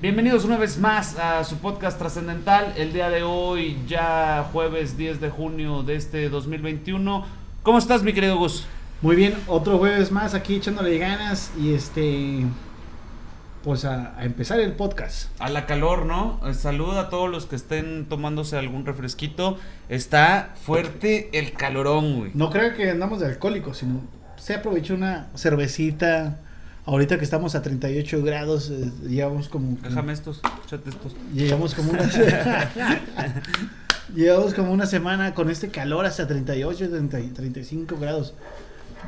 Bienvenidos una vez más a su podcast trascendental. El día de hoy, ya jueves 10 de junio de este 2021. ¿Cómo estás, mi querido Gus? Muy bien, otro jueves más aquí echándole ganas y este. Pues a, a empezar el podcast. A la calor, ¿no? Eh, Salud a todos los que estén tomándose algún refresquito. Está fuerte el calorón, güey. No creo que andamos de alcohólicos, sino se aprovechó una cervecita. Ahorita que estamos a 38 grados, eh, llevamos como. Déjame estos, échate estos. Llegamos como una. Llevamos como una semana con este calor hasta 38, 30, 35 grados.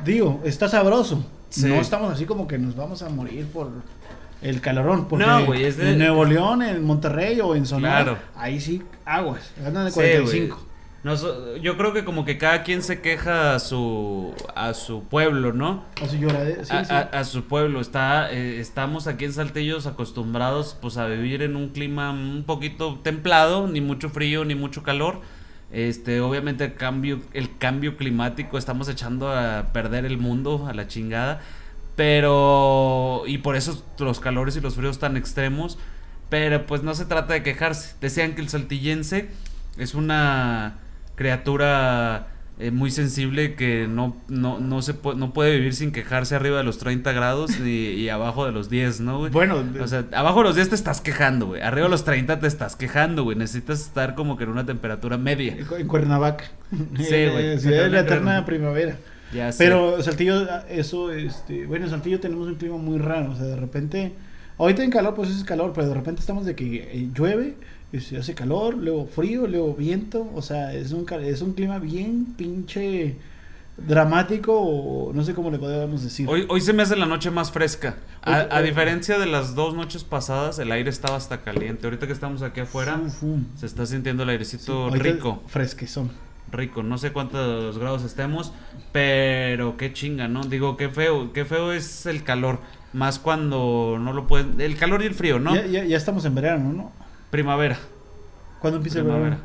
Digo, está sabroso. Sí. No estamos así como que nos vamos a morir por el calorón. Porque No, güey, es de- en Nuevo León, en Monterrey o en Sonora, Claro. ahí sí, aguas. Andan de Sí, 45. güey. Nos- yo creo que como que cada quien se queja a su, a su pueblo, ¿no? Así lloradera, sí, a, sí. a- a su pueblo. Está, eh, estamos aquí en Saltillos acostumbrados pues a vivir en un clima un poquito templado, ni mucho frío, ni mucho calor. Este, obviamente el cambio, el cambio climático, estamos echando a perder el mundo a la chingada. Pero, y por eso los calores y los fríos tan extremos. Pero pues no se trata de quejarse. Decían que el saltillense es una criatura eh, muy sensible que no, no, no, se no puede vivir sin quejarse arriba de los 30 grados y, y abajo de los 10, ¿no, güey? Bueno, O sea, abajo de los 10 te estás quejando, güey. Arriba de los 30 te estás quejando, güey. Necesitas estar como que en una temperatura media. en Cuernavaca. Sí, Eh, güey. Ciudad de la eterna primavera. Ya sé. Pero Saltillo, eso, este, bueno, en Saltillo tenemos un clima muy raro, o sea, de repente, ahorita en calor, pues es calor, pero de repente estamos de que eh, llueve, se hace calor, luego frío, luego viento, o sea, es un, es un clima bien pinche dramático, o no sé cómo le podríamos decir. Hoy, hoy se me hace la noche más fresca. A, Hoy- a hoy- diferencia de las dos noches pasadas, el aire estaba hasta caliente. Ahorita que estamos aquí afuera, Fum, fum. se está sintiendo el Sí, airecito ahorita rico. Fresquezón. rico. No sé cuántos grados estemos, pero qué chinga, ¿no? Digo, qué feo, qué feo es el calor. Más cuando no lo pueden. El calor y el frío, ¿no? Ya, ya, ya estamos en verano, ¿no? Primavera. ¿Cuándo empieza el Primavera.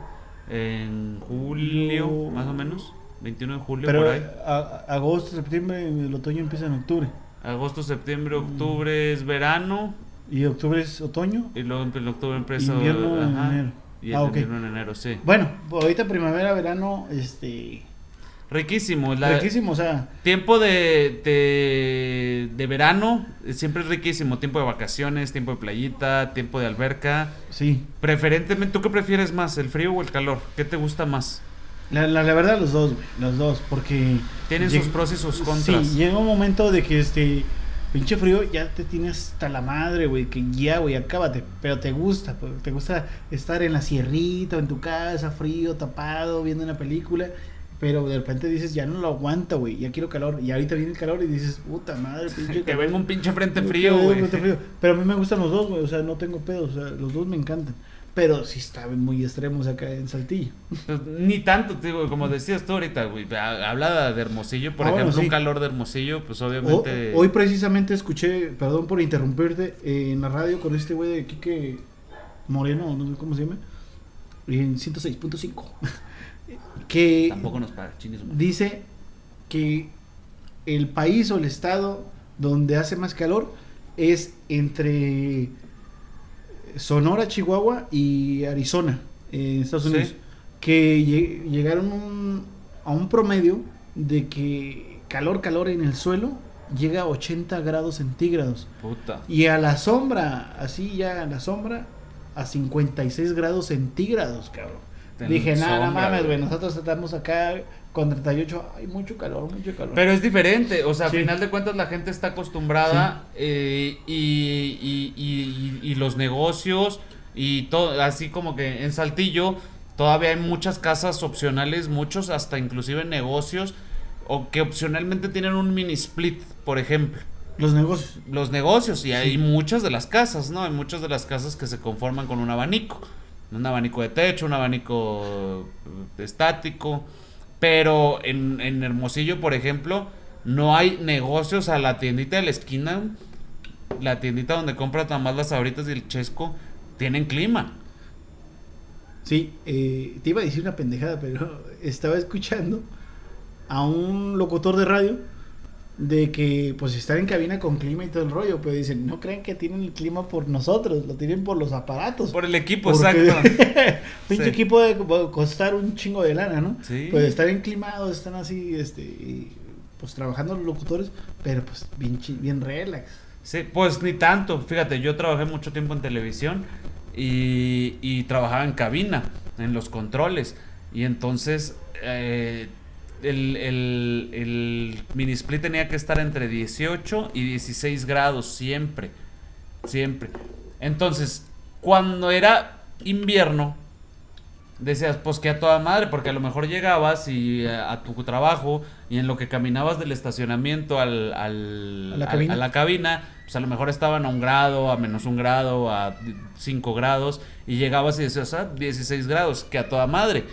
En julio, más o menos. 21 de julio, Pero por ahí. a- agosto, septiembre, el otoño empieza en octubre. Agosto, septiembre, octubre es verano. ¿Y octubre es otoño? Y luego en octubre empieza. Invierno en ajá, enero. Y el Ah, ok. invierno en enero, sí. Bueno, ahorita primavera, verano, este... Riquísimo. La, riquísimo, o sea... Tiempo de, de, de verano, eh, siempre es riquísimo. Tiempo de vacaciones, tiempo de playita, tiempo de alberca. Sí, Preferentemente, ¿tú qué prefieres más, el frío o el calor? ¿Qué te gusta más? la, la, la verdad los dos, güey, los dos, porque... Tienen lleg- sus pros y sus contras. Sí, llega un momento de que este... Pinche frío ya te tienes hasta la madre, güey, que ya, güey, acábate, pero te gusta, pues, te gusta estar en la sierrita o en tu casa, frío, tapado, viendo una película, pero de repente dices, ya no lo aguanta, güey, ya quiero calor, y ahorita viene el calor y dices, puta madre, pinche Que venga un pinche frente frío, güey. Pero a mí me gustan los dos, güey, o sea, no tengo pedo, o sea, los dos me encantan. Pero sí estaban muy extremos acá en Saltillo. Pues, Ni tanto, digo, como decías tú ahorita, güey. ha- Habla de Hermosillo, por Ah, bueno, ejemplo, sí. un calor de Hermosillo, pues O- obviamente. hoy precisamente escuché, perdón por interrumpirte, eh, en la radio con este güey de Quique Moreno, no sé cómo se llama, en 106.5, que Tampoco nos paga, dice que el país o el estado donde hace más calor es entre Sonora, Chihuahua y Arizona, en Estados Sí. Unidos, que lle- llegaron un- a un promedio de que calor, calor en el suelo llega a 80 grados centígrados. Puta. Y a la sombra, así ya a la sombra, a 56 grados centígrados, cabrón. Dije, nada, no mames, güey. nosotros estamos acá con 38, hay mucho calor, mucho calor. Pero es diferente, o sea, Sí. a final de cuentas la gente está acostumbrada eh, y, y, y- los negocios y todo, así como que en Saltillo todavía hay muchas casas opcionales, muchos hasta inclusive negocios o que opcionalmente tienen un mini split, por ejemplo. Los negocios. Los negocios y hay muchas de las casas, ¿no? Hay muchas de las casas que se conforman con un abanico. Un abanico de techo, un abanico estático. Pero en, en Hermosillo, por ejemplo, no hay negocios a la tiendita de la esquina. La tiendita donde compras nada las sabritas y el chesco. Tienen clima. Sí, eh, te iba a decir una pendejada, pero estaba escuchando a un locutor de radio de que pues están en cabina con clima y todo el rollo, pero dicen, no creen que tienen el clima por nosotros, lo tienen por los aparatos. Por el equipo, Porque- exacto. Pinche Sí. equipo de costar un chingo de lana, ¿no? Sí. Pues están enclimados, están así, este, y, pues trabajando los locutores, pero pues bien, bien relax. Sí, pues ni tanto. Fíjate, yo trabajé mucho tiempo en televisión y, y trabajaba en cabina, en los controles. Y entonces eh, el, el, el mini split tenía que estar entre 18 y 16 grados siempre. Siempre. Entonces, cuando era invierno, decías, pues que a toda madre, porque a lo mejor llegabas y eh, a tu trabajo y en lo que caminabas del estacionamiento al, al- ¿A la al- cabina? a la cabina, pues a lo mejor estaban a un grado, a menos un grado, a 5 grados, y llegabas y decías, ah, 16 grados, que a toda madre,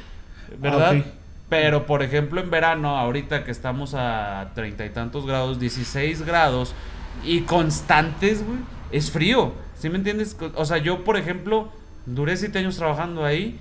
¿verdad? Ah, ok. Pero, por ejemplo, en verano, ahorita que estamos a treinta y tantos grados, 16 grados, y constantes, güey, es frío, ¿sí me entiendes? O sea, yo, por ejemplo, duré siete años trabajando ahí,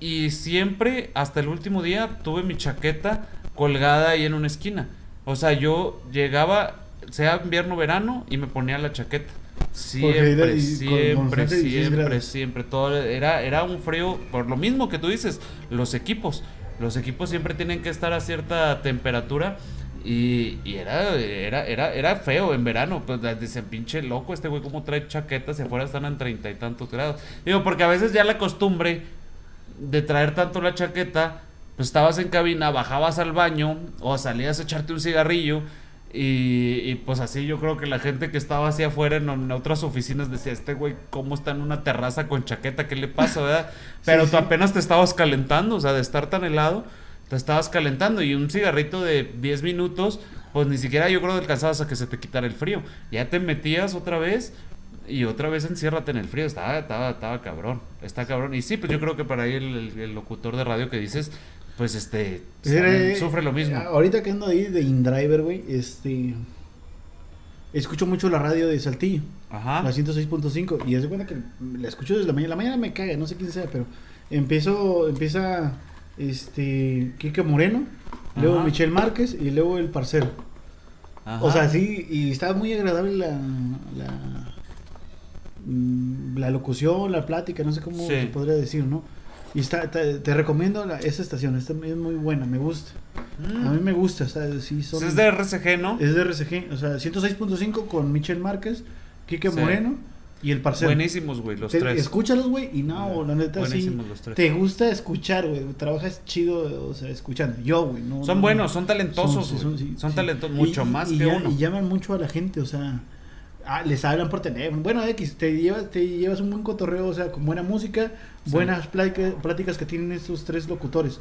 y siempre, hasta el último día, tuve mi chaqueta colgada ahí en una esquina. O sea, yo llegaba, sea invierno o verano, y me ponía la chaqueta. Siempre, siempre, constante 16 siempre, siempre. Todo era, era un frío, por lo mismo que tú dices, los equipos. Los equipos siempre tienen que estar a cierta temperatura. Y, era, era, era, era feo en verano. Pues dicen, pinche loco, este güey cómo trae chaquetas y afuera están en treinta y tantos grados. Digo, porque a veces ya la costumbre de traer tanto la chaqueta, pues estabas en cabina, bajabas al baño o salías a echarte un cigarrillo. Y, y, pues así yo creo que la gente que estaba así afuera en, en otras oficinas decía, este güey, ¿cómo está en una terraza con chaqueta? ¿Qué le pasa, verdad? Pero Sí, tú sí. apenas te estabas calentando, o sea, de estar tan helado, te estabas calentando y un cigarrito de 10 minutos, pues ni siquiera yo creo que alcanzabas a que se te quitara el frío. Ya te metías otra vez y otra vez enciérrate en el frío. Estaba, estaba, estaba cabrón, está cabrón. Y sí, pues yo creo que para ahí el, el- el locutor de radio que dices, pues este, Eh, sufre lo mismo. Ahorita que ando ahí de InDriver, güey, este. Escucho mucho la radio de Saltillo, Ajá. la 106.5, y es de cuenta que la escucho desde la mañana. La mañana me caga, no sé quién sea, pero empiezo, empieza este Quique Moreno, luego. Michelle Márquez y luego el parcero. ajá. O sea, sí, y está muy agradable la, la, mm, la locución, la plática, no sé cómo Sí. se podría decir, ¿no? Y está, te, te recomiendo la- esa estación, esta es muy buena, me gusta. Mm. A mí me gusta, o sea, sí son... Pues es de RCG, ¿no? es de RCG, o sea, 106.5 con Michelle Márquez, Quique Sí. Moreno y el parcero. Buenísimos, güey, los Te- tres. Escúchalos, güey, y no, la neta sí. Buenísimos los tres. Te gusta escuchar, güey. Trabajas chido, o sea, escuchando. Yo, güey, no. Son no- buenos, son talentosos, güey. son- sí, Son sí. talentosos, mucho y- más y que ya- uno. Y llaman mucho a la gente, o sea. Ah, les hablan por teléfono. Bueno, X, te llevas, te llevas un buen cotorreo, o sea, con buena música, Sí. buenas plática- pláticas que tienen estos tres locutores.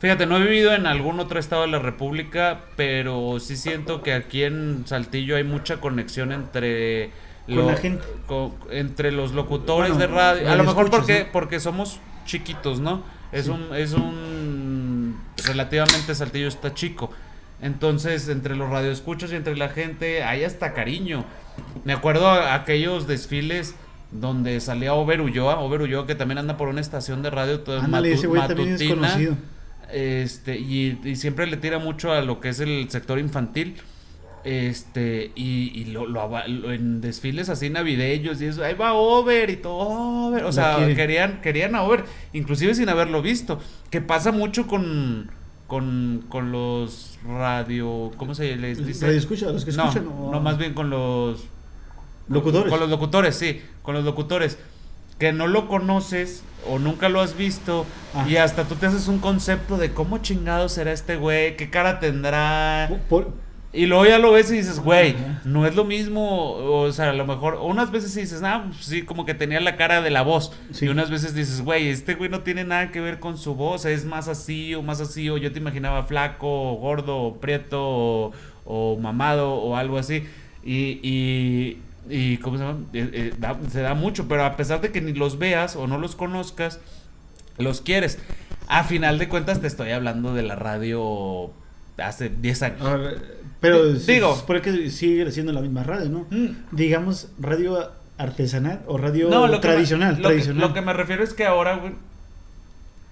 Fíjate, no he vivido en algún otro estado de la República, pero sí siento que aquí en Saltillo hay mucha conexión entre la gente. co- entre los locutores Bueno, de radio. A lo mejor porque porque somos chiquitos, ¿no? Es Sí. un es un relativamente Saltillo está chico. Entonces, entre los radioescuchos y entre la gente hay hasta cariño. Me acuerdo a aquellos desfiles donde salía Over Ulloa, Over Ulloa que también anda por una estación de radio toda Ándale, matu- es matutina. Este, y, y siempre le tira mucho a lo que es el sector infantil. Este, y, y lo, lo en desfiles así navideños y eso, ahí va Over y todo Over. O sea, querían, querían a Over, inclusive sin haberlo visto. Que pasa mucho con, con, con los radio, ¿cómo se les dice? Radio escucha, los que no, escuchan. o- no, más bien con los Locutores. con los locutores, sí, con los locutores. Que no lo conoces o nunca lo has visto Ah. y hasta tú te haces un concepto de cómo chingado será este güey, qué cara tendrá. Por- Y luego ya lo ves y dices, güey, no es lo mismo. O sea, a lo mejor, unas veces dices, ah, pues sí, como que tenía la cara de la voz. Sí. Y unas veces dices, güey, este güey no tiene nada que ver con su voz, es más así o más así. O yo te imaginaba flaco, o gordo, o prieto, o, o mamado, o algo así. Y, y, y ¿cómo se llama? Eh, eh, da- se da mucho, pero a pesar de que ni los veas o no los conozcas, los quieres. A final de cuentas, te estoy hablando de la radio hace 10 años. Ahora, pero Di- digo. es porque sigue siendo la misma radio, ¿no? Mm. Digamos, radio artesanal o radio No, lo que me- tradicional. lo, que, lo que me refiero es que ahora, güey,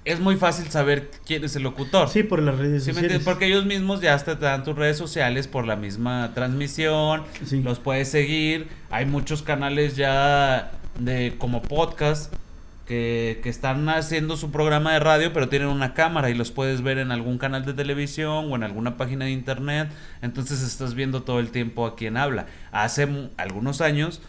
es muy fácil saber quién es el locutor. Sí, por las redes ¿Sí me sociales. Porque ellos mismos ya hasta te dan tus redes sociales por la misma transmisión, Sí. los puedes seguir. Hay muchos canales ya de como podcast que, que están haciendo su programa de radio, pero tienen una cámara y los puedes ver en algún canal de televisión o en alguna página de internet. Entonces estás viendo todo el tiempo a quien habla. Hace algunos años,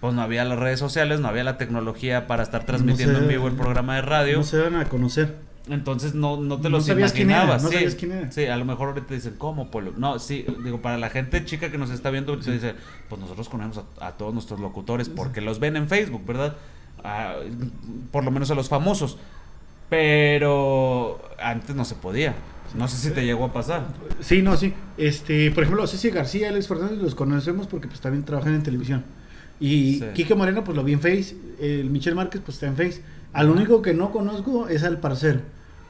pues no había las redes sociales, no había la tecnología para estar transmitiendo se- en vivo el programa de radio. No se van a conocer. Entonces no, no te No los sabías quién era, imaginabas. no sí, sabías quién era. sí, a lo mejor ahorita dicen, ¿cómo, Polo? No, sí, digo, para la gente chica que nos está viendo, te dice, pues nosotros conocemos a, a todos nuestros locutores porque los ven en Facebook, ¿verdad? Por lo menos a los famosos. Pero antes no se podía. No sé si te llegó a pasar. Sí, no, sí. Este, por ejemplo, Ceci García, Alex Fernández los conocemos porque pues también trabajan en televisión. Y Sí. Quique Moreno pues lo vi en Face, el Michel Márquez pues está en Face. Al único que no conozco es al parcero.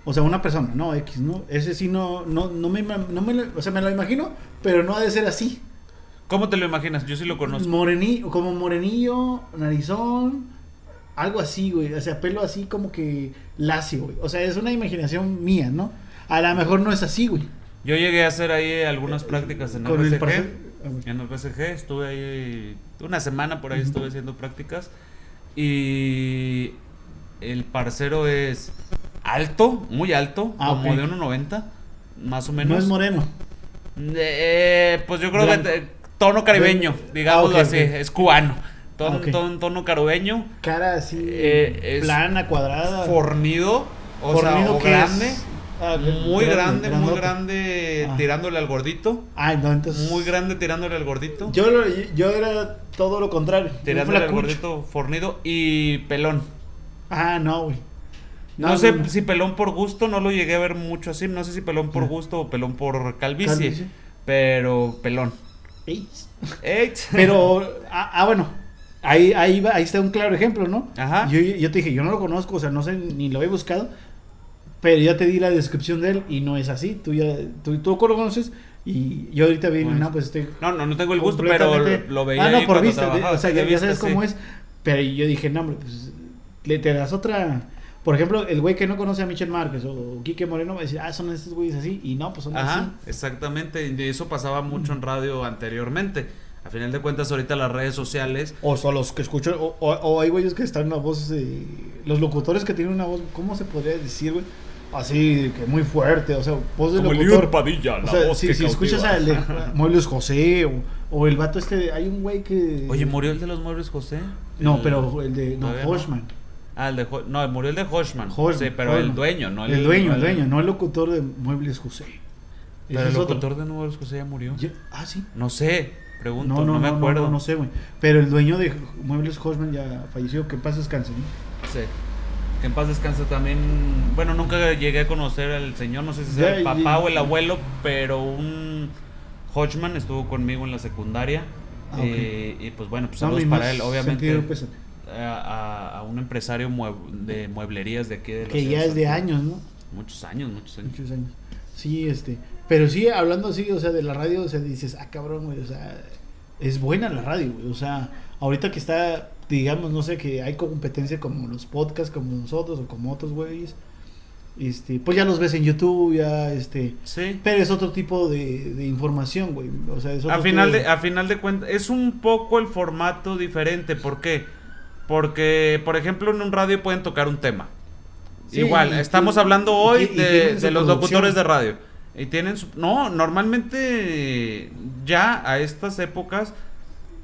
O sea, una persona, no X, ¿no? Ese sí no no no me no me o sea, me lo imagino, pero no ha de ser así. ¿Cómo te lo imaginas? Yo sí lo conozco. Morenillo, como morenillo, narizón, algo así, güey. O sea, pelo así como que lacio, güey. O sea, es una imaginación mía, ¿no? A lo mejor no es así, güey. Yo llegué a hacer ahí algunas prácticas en el güey. En el RCG estuve ahí una semana por ahí estuve haciendo prácticas y el parcero es alto, muy alto, Ah, como de 1.90, más o menos. No es moreno. Eh, pues yo creo Blanco. que tono caribeño, digámoslo Ah, así, es cubano. Ton- Ah, ton- tono caribeño, Cara así, Eh, es plana, cuadrada. fornido, o sea, o que grande. es- ah, Muy grande, muy grandote. grande Ah. tirándole al gordito. Ay, no, entonces. Muy grande tirándole al gordito. Yo, lo- yo era todo lo contrario. tirándole al gordito fornido y pelón. Ah, no, güey. No, sé si pelón por gusto, no lo llegué a ver mucho así. No sé si pelón por Ah. gusto o pelón por calvicie. Calvicie. Pero pelón. Ey. Ey. Pero, ah, ah, bueno, ahí, ahí, va- ahí está un claro ejemplo, ¿no? Ajá. Yo, yo te dije, yo no lo conozco, o sea, no sé, ni lo he buscado, pero ya te di la descripción de él y no es así. Tú ya, tú, tú lo conoces y yo ahorita vi, no, pues estoy. No, no, no tengo el gusto, pero completamente- lo veía Ah, no, por vista, trabajaba, o sea, ya, vista, sabes cómo sí. es. Pero yo dije, no, hombre, pues le te das otra. Por ejemplo, el güey que no conoce a Michel Márquez o Quique Moreno va a decir, ah, son estos güeyes así. Y no, pues son Ajá, así. exactamente. Y eso pasaba mucho en radio anteriormente. A final de cuentas, ahorita las redes sociales. O son los que escucho, o, o- o hay güeyes que están una voz, eh, los locutores que tienen una voz, ¿cómo se podría decir, güey? Así, que muy fuerte, o sea, voz de Como el locutor. Lior Padilla, o la sea, voz si, que si escuchas al de Muebles José o, o el vato este, de- hay un güey que... Oye, ¿murió el de los muebles José? No, El- pero el de, no. Hoshman. Ah, el de Ho- No, murió el de Hoshman. Hoshman, sí, pero el dueño, no el, dueño, el dueño, no el locutor de Muebles José. Pero el otro. locutor de Muebles José ya murió. Ya- ah, sí. No sé, pregunto, No, no, no, me acuerdo. no, no, sé, güey. Pero el dueño de Muebles Hoshman ya falleció, que paz descanse, ¿no? Sí. Que en paz descanse también. Bueno, nunca llegué a conocer al señor, no sé si Ya, sea el ya. papá o el abuelo, pero un Hodgman estuvo conmigo en la secundaria. Ah, ok. eh, y pues bueno, pues saludos para él, obviamente. sentido pésame. A, a- un empresario mue- de mueblerías de aquí de la Que ya es de años, ¿no? Muchos años, muchos años. Muchos años. Sí, este. Pero sí, hablando así, o sea, de la radio, o sea, dices, ah, cabrón, güey, o sea, es buena la radio, güey. O sea, ahorita que está, digamos, no sé, que hay competencia como los podcasts, como nosotros o como otros güeyes. Este, pues ya los ves en YouTube, ya, este. Sí. Pero es otro tipo de, de información, güey. O sea, es otro A final, tipo de, a final de cuentas, es un poco el formato diferente. ¿Por qué? Porque, por ejemplo, en un radio pueden tocar un tema. Sí, Igual, estamos hablando hoy y de, de los locutores de radio. Y tienen su... No, normalmente ya a estas épocas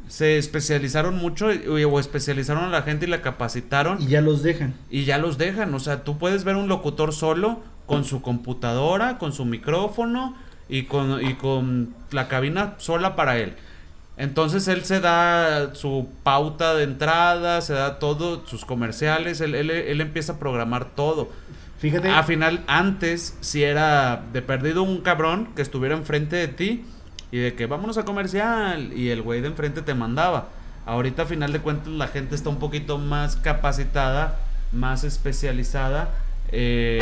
se especializaron mucho o especializaron a la gente y la capacitaron Y ya los dejan. y ya los dejan. O sea, tú puedes ver un locutor solo con su computadora, con su micrófono y con, y con la cabina sola para él. Entonces él se da su pauta de entrada, se da todo, sus comerciales, él, él- él empieza a programar todo. Fíjate. A final, antes, si era de perdido un cabrón que estuviera enfrente de ti y de que vámonos a comercial y el güey de enfrente te mandaba. Ahorita, a final de cuentas, la gente está un poquito más capacitada, más especializada eh,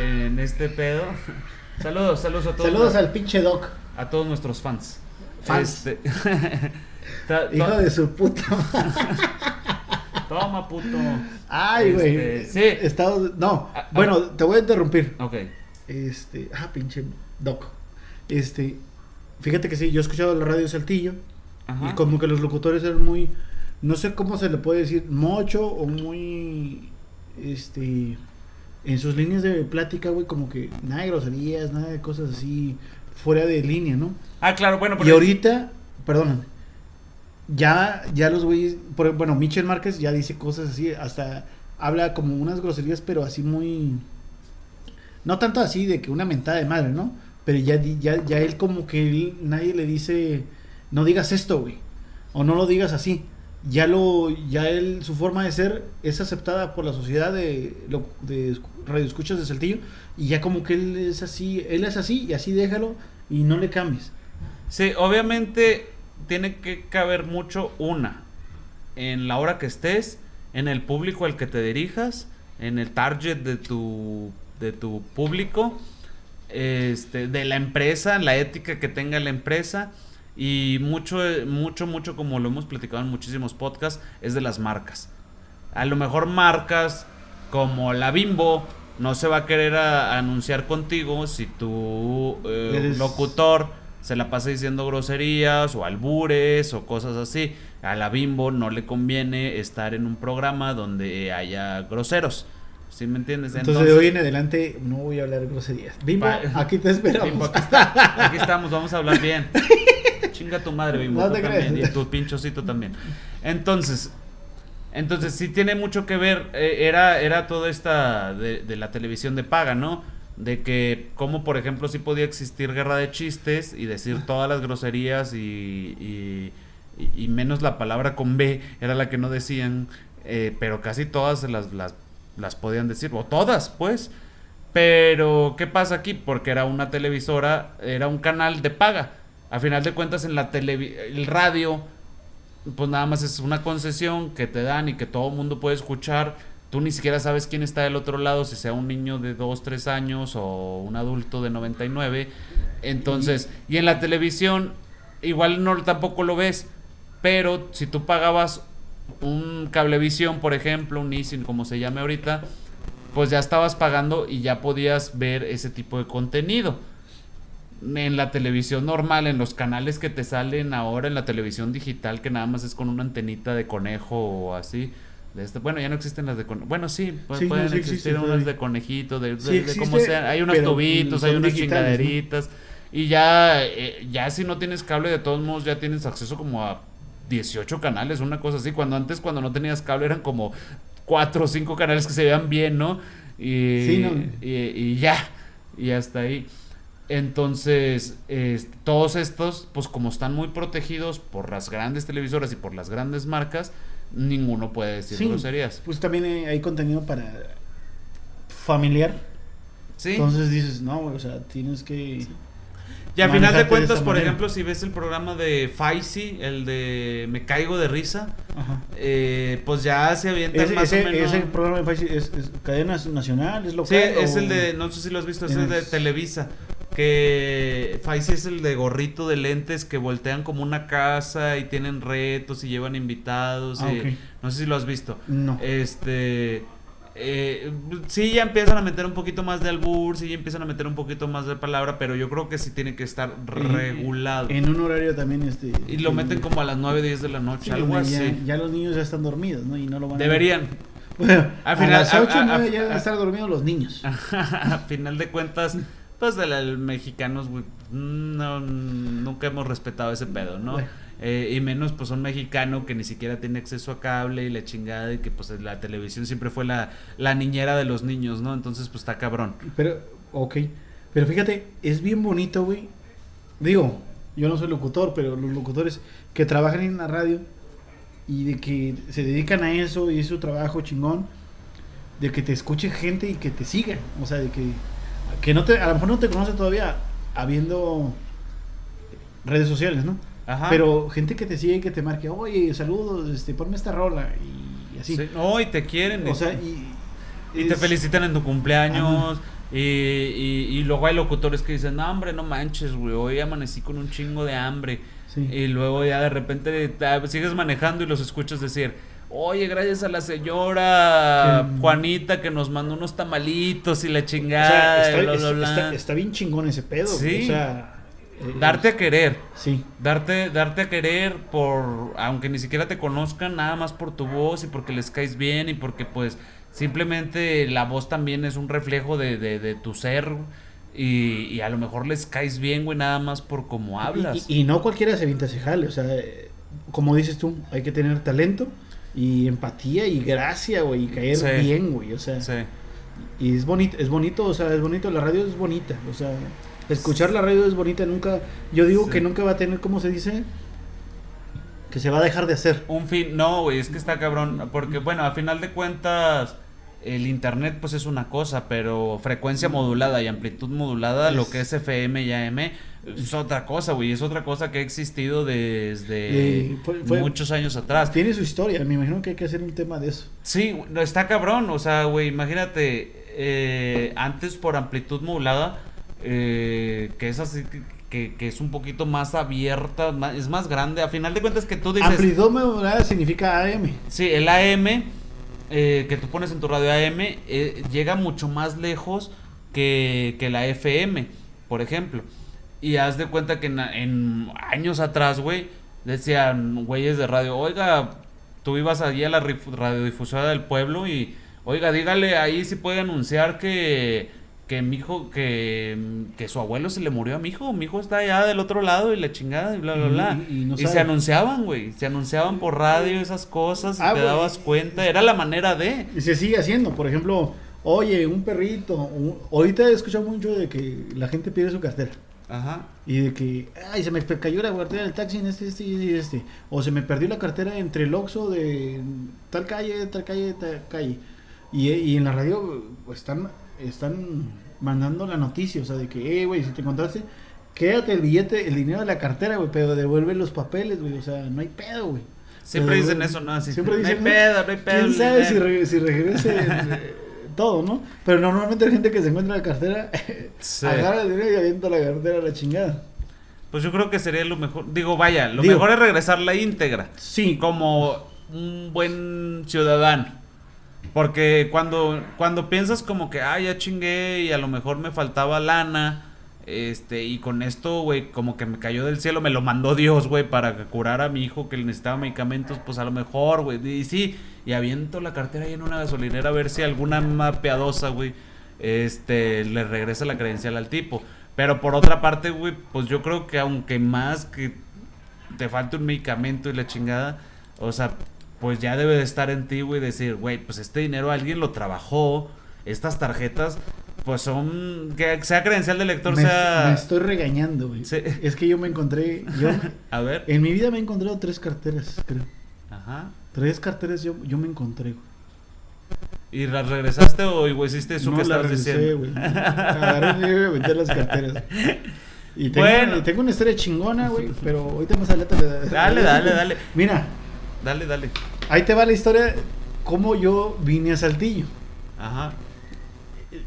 en este pedo. Saludos, saludos a todos. Saludos al pinche Doc. a todos nuestros fans. Fans. Este, Hijo de su puta madre. Toma, puto. Ay, güey. Este, sí. Estado, no, Ah, bueno, te voy a interrumpir. Ok. Este, ah, pinche doc. Este, fíjate que sí, yo he escuchado la radio Saltillo Ajá. y como que los locutores eran muy, no sé cómo se le puede decir, mocho o muy, este, en sus líneas de plática, güey, como que nada de groserías, nada de cosas así fuera de línea, ¿no? Ah, claro, bueno, Y ahorita, perdóname, ya, ya los güeyes, bueno, Michel Márquez ya dice cosas así, hasta habla como unas groserías, pero así muy, no tanto así de que una mentada de madre, ¿no? Pero ya, ya, ya él como que él- nadie le dice, no digas esto, güey, o no lo digas así. Ya lo, ya él, su forma de ser es aceptada por la sociedad de, de radioescuchas de Saltillo, y ya como que él es así, él es así, y así déjalo, y no le cambies. Sí, obviamente tiene que caber mucho una en la hora que estés, en el público al que te dirijas, en el target de tu de tu público, este, de la empresa, la ética que tenga la empresa y mucho mucho mucho como lo hemos platicado en muchísimos podcasts es de las marcas. A lo mejor marcas como la Bimbo no se va a querer a- anunciar contigo si tu eh, locutor se la pasa diciendo groserías o albures o cosas así. A la Bimbo no le conviene estar en un programa donde haya groseros. ¿Sí me entiendes? Entonces, de hoy en adelante no voy a hablar groserías. Bimbo, aquí te esperamos. Bimbo, aquí, está- aquí estamos, vamos a hablar bien. Chinga tu madre, Bimbo. No tú te también, creas. y tu pinchocito también. Entonces, entonces sí tiene mucho que ver. eh, era, era toda esta de, de la televisión de paga, ¿no? De que, como por ejemplo, sí podía existir guerra de chistes y decir todas las groserías y, y, menos la palabra con B era la que no decían, eh, pero casi todas las, las, las podían decir, o todas, pues. Pero, ¿qué pasa aquí? Porque era una televisora, era un canal de paga. A final de cuentas, en la el radio, pues nada más es una concesión que te dan y que todo el mundo puede escuchar. Tú ni siquiera sabes quién está del otro lado, si sea un niño de 2, 3 años o un adulto de 99. Entonces, y en la televisión, igual no tampoco lo ves, pero si tú pagabas un cablevisión, por ejemplo, un ISIN, como se llame ahorita, pues ya estabas pagando y ya podías ver ese tipo de contenido. En la televisión normal, en los canales que te salen ahora, en la televisión digital, que nada más es con una antenita de conejo o así. De este, bueno, ya no existen las de conejo. Bueno, sí, Sí, no, pueden sí existir unas de conejito, de, de- Sí de como sea. Hay unos tubitos, hay unas chingaderitas. Y ya, eh, ya si no tienes cable, de todos modos ya tienes acceso como a 18 canales, una cosa así. Cuando antes, cuando no tenías cable, eran como 4 o 5 canales que se veían bien, ¿no? Y, Sí, ¿no? y, y ya, y hasta ahí. Entonces, es- todos estos, pues como están muy protegidos por las grandes televisoras y por las grandes marcas, ninguno puede decir Sí, groserías. Pues también hay contenido para familiar. Sí. Entonces dices, no, o sea, tienes que... Y a final de de cuentas, esa por manera. ejemplo, si ves el programa de Faisy, el de Me Caigo de Risa, Ajá. eh, pues ya se avientan Ese, más ese, o menos. ese programa de Faisy es, es cadena nacional, es local. Sí, es o- el de, no sé si lo has visto, es el de el- Televisa. Que Faisy es el de gorrito de lentes que voltean como una casa y tienen retos y llevan invitados. Ah, y-. No sé si lo has visto. No. Este. Eh, sí, ya empiezan a meter un poquito más de albur, sí, ya empiezan a meter un poquito más de palabra, pero yo creo que sí tiene que estar regulado. En un horario también este... Y lo en- meten como a las 9, 10 de la noche, sí, algo así. ya, ya los niños ya están dormidos, ¿no? Y no lo van a- Deberían. Bueno, Al a las a- 8 a- o 9 a- ya deben a- estar dormidos los niños. a final de cuentas, pues de el mexicanos, güey, no, nunca hemos respetado ese pedo, ¿no? Bueno. Eh, y menos pues un mexicano que ni siquiera tiene acceso a cable y la chingada y que pues la televisión siempre fue la, la niñera de los niños, ¿no? Entonces pues está cabrón. Pero, ok. Pero fíjate, es bien bonito, güey. Digo, yo no soy locutor, pero los locutores que trabajan en la radio y de que se dedican a eso y es su trabajo chingón, de que te escuche gente y que te siga. O sea, de que, que no te, a lo mejor no te conoce todavía habiendo redes sociales, ¿no? Ajá. Pero gente que te sigue y que te marque, oye, saludos, este, ponme esta rola y así. Sí, No, y te quieren. O sea, y, Y te felicitan en tu cumpleaños. Y, y, y luego hay locutores que dicen, no, hombre, no manches, güey, hoy amanecí con un chingo de hambre. Sí. Y luego ya de repente ah, sigues manejando y los escuchas decir, Oye, gracias a la señora Juanita que nos mandó unos tamalitos y la O sea, chingada. está, y bla, bla, es- bla". está- está bien chingón ese pedo. Sí. O sea, eh, Darte a querer. Sí. Darte, darte a querer por, aunque ni siquiera te conozcan, nada más por tu voz y porque les caes bien y porque pues simplemente la voz también es un reflejo de, de, de tu ser y, y a lo mejor les caes bien, güey, nada más por cómo hablas. Y, y- y no cualquiera se avienta ese jale, o sea, eh, como dices tú, hay que tener talento y empatía y gracia, güey, y caer Sí. bien, güey, o sea, Sí. y es bonito, es bonito, o sea, es bonito, la radio es bonita, o sea, escuchar la radio es bonita, nunca, yo digo Sí. que nunca va a tener, ¿cómo se dice? Que se va a dejar de hacer. Un fin, no, güey, es que está cabrón, porque bueno, a final de cuentas el internet pues es una cosa, pero frecuencia modulada y amplitud modulada, lo que es FM y AM es otra cosa, güey, es otra cosa que ha existido desde fue- fue- muchos años atrás. Tiene su historia, me imagino que hay que hacer un tema de eso. Sí, está cabrón, o sea, güey, imagínate, eh, antes por amplitud modulada, eh, que es así, que, que- que es un poquito más abierta, más- es más grande, a final de cuentas que tú dices... Amplitud modulada significa AM. Sí, el AM eh, que tú pones en tu radio AM eh, llega mucho más lejos que, que la FM, por ejemplo. Y haz de cuenta que en, en años atrás, güey, decían güeyes de radio, oiga, tú ibas allí a la radiodifusora del pueblo y, oiga, dígale ahí si puede anunciar que, que mi hijo, que, que su abuelo se le murió a mi hijo, mi hijo está allá del otro lado y la chingada y bla, bla, bla. y- y no y se anunciaban, güey, se anunciaban por radio esas cosas y Ah, te dabas cuenta, era la manera de... Y se sigue haciendo, por ejemplo, oye, un perrito, un- ahorita he escuchado mucho de que la gente pide su cartera. Ajá. Y de que, ay, se me cayó la cartera del taxi en este, este y este. O se me perdió la cartera entre el Oxxo de tal calle, tal calle, tal calle. Y, y en la radio pues, están, están mandando la noticia, o sea, de que, eh, güey, si te encontraste, quédate el billete, el dinero de la cartera, güey, pero devuelve los papeles, güey, o sea, no hay pedo, güey. Siempre Pero, dicen eso, ¿no? Así, Siempre no hay dicen, pedo, no hay pedo. ¿Quién el sabe si, dinero". re- si regrese eh, todo, no? Pero normalmente hay gente que se encuentra la cartera, Sí. agarra el dinero y avienta la cartera a la chingada. Pues yo creo que sería lo mejor. Digo, vaya, lo Digo- mejor es regresarla íntegra. Sí, Como un buen ciudadano. Porque cuando, cuando piensas como que, ah, ya chingué y a lo mejor me faltaba lana. Este, y con esto, güey, como que me cayó del cielo, me lo mandó Dios, güey, para curar a mi hijo que le necesitaba medicamentos, pues a lo mejor, güey. Y sí, y aviento la cartera ahí en una gasolinera a ver si alguna mapeadosa, güey, este, le regresa la credencial al tipo. Pero por otra parte, güey, pues yo creo que aunque más que te falte un medicamento y la chingada, o sea, pues ya debe de estar en ti, güey, decir, güey, pues este dinero alguien lo trabajó, estas tarjetas, pues son, que sea credencial de lector, me, sea... me estoy regañando, güey. Sí. Es que yo me encontré, yo A ver. en mi vida me he encontrado tres carteras, creo. Ajá. Tres carteras yo, yo me encontré, güey. ¿Y las regresaste o güey, hiciste eso no que la estabas regresé, diciendo? güey. Agarré y me metí a las carteras. Y tengo, Bueno. y tengo una historia chingona, güey, pero ahorita más adelante le- Dale, dale, dale. Mira, Dale, dale. ahí te va la historia cómo yo vine a Saltillo. Ajá.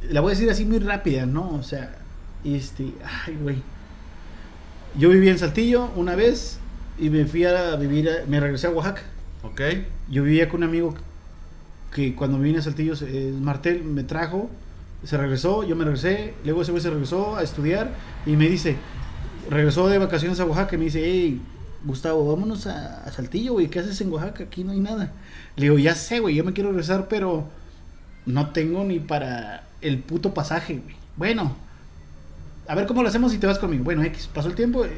La voy a decir así muy rápida, ¿no? O sea, este, ay, güey. Yo viví en Saltillo una vez y me fui a vivir, a- me regresé a Oaxaca. Ok. Yo vivía con un amigo que cuando vine a Saltillo, eh, Martel me trajo, se regresó, yo me regresé, luego ese güey se regresó a estudiar y me dice, regresó de vacaciones a Oaxaca y me dice, hey, Gustavo, vámonos a, Saltillo, güey, ¿qué haces en Oaxaca? Aquí no hay nada. Le digo, ya sé, güey, yo me quiero regresar, pero no tengo ni para el puto pasaje, güey. Bueno, a ver cómo lo hacemos si te vas conmigo. Bueno, X, pasó el tiempo, eh,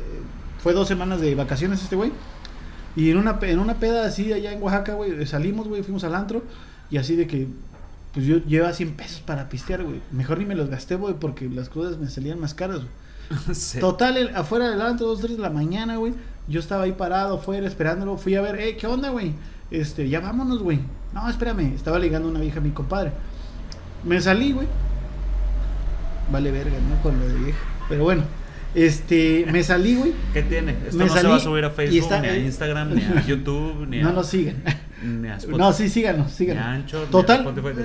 fue dos semanas de vacaciones este güey. Y en una, en una peda así allá en Oaxaca, güey, salimos, güey, fuimos al antro. Y así de que, pues yo llevaba 100 pesos para pistear, güey. Mejor ni me los gasté, güey, porque las cosas me salían más caras, güey. Sí. Total, el- afuera del antro, 2, 3 de la mañana, güey. Yo estaba ahí parado afuera esperándolo. Fui a ver, eh, ¿qué onda, güey? Este, ya vámonos, güey. No, espérame. Estaba ligando una vieja a mi compadre. Me salí, güey. Vale verga, ¿no? Con lo de vieja. Pero bueno, este, me salí, güey. ¿Qué tiene? Esto Me no se salí va a subir a Facebook, está- ni a Instagram, ni a YouTube, ni a, No nos sigan. ni a Spotify, No, sí, síganos, ni a síganos. Anchor, Total. ni a Spotify,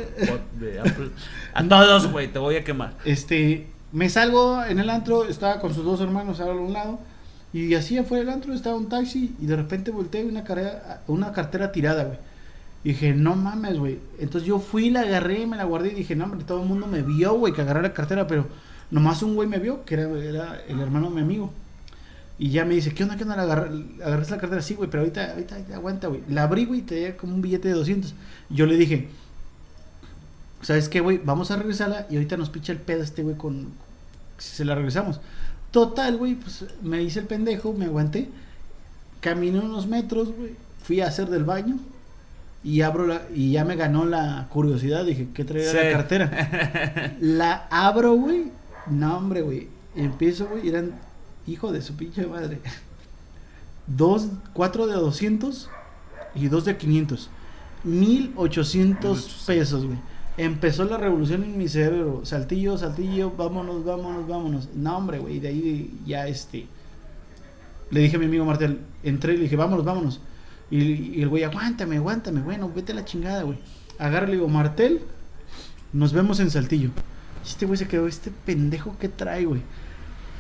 de, de Apple. A todos, güey, te voy a quemar. Este, me salgo en el antro, estaba con sus dos hermanos a un lado. Y así afuera del antro estaba un taxi y de repente volteé y una cartera, una cartera tirada, güey. Y dije, no mames, güey. Entonces yo fui, la agarré, me la guardé y dije, no, hombre, todo el mundo me vio, güey, que agarré la cartera, pero nomás un güey me vio, que era, era el hermano de mi amigo. Y ya me dice, ¿qué onda, qué onda? Agarraste la cartera, sí, güey, pero ahorita, ahorita, aguanta, güey. La abrí, güey, y traía como un billete de 200. Yo le dije, ¿sabes qué, güey? Vamos a regresarla y ahorita nos picha el pedo este güey con... Si se la regresamos. Total, güey, pues me hice el pendejo, me aguanté. Caminé unos metros, güey. Fui a hacer del baño. Y abro la... Y ya me ganó la curiosidad. Dije, ¿qué traía Sí. la cartera? La abro, güey. No, hombre, güey. Empiezo, güey. Eran, hijo de su pinche madre. Dos, cuatro de 200 y dos de 500. 1800 pesos, güey. Empezó la revolución en mi cerebro. Saltillo, saltillo, vámonos, vámonos, vámonos. No, hombre, güey. De ahí ya este. Le dije a mi amigo Martel, entré y le dije, vámonos, vámonos. Y, y el güey, aguántame, aguántame, bueno, vete a la chingada, güey. Agarra, le digo, Martel, nos vemos en Saltillo. Este güey se quedó, este pendejo que trae, güey.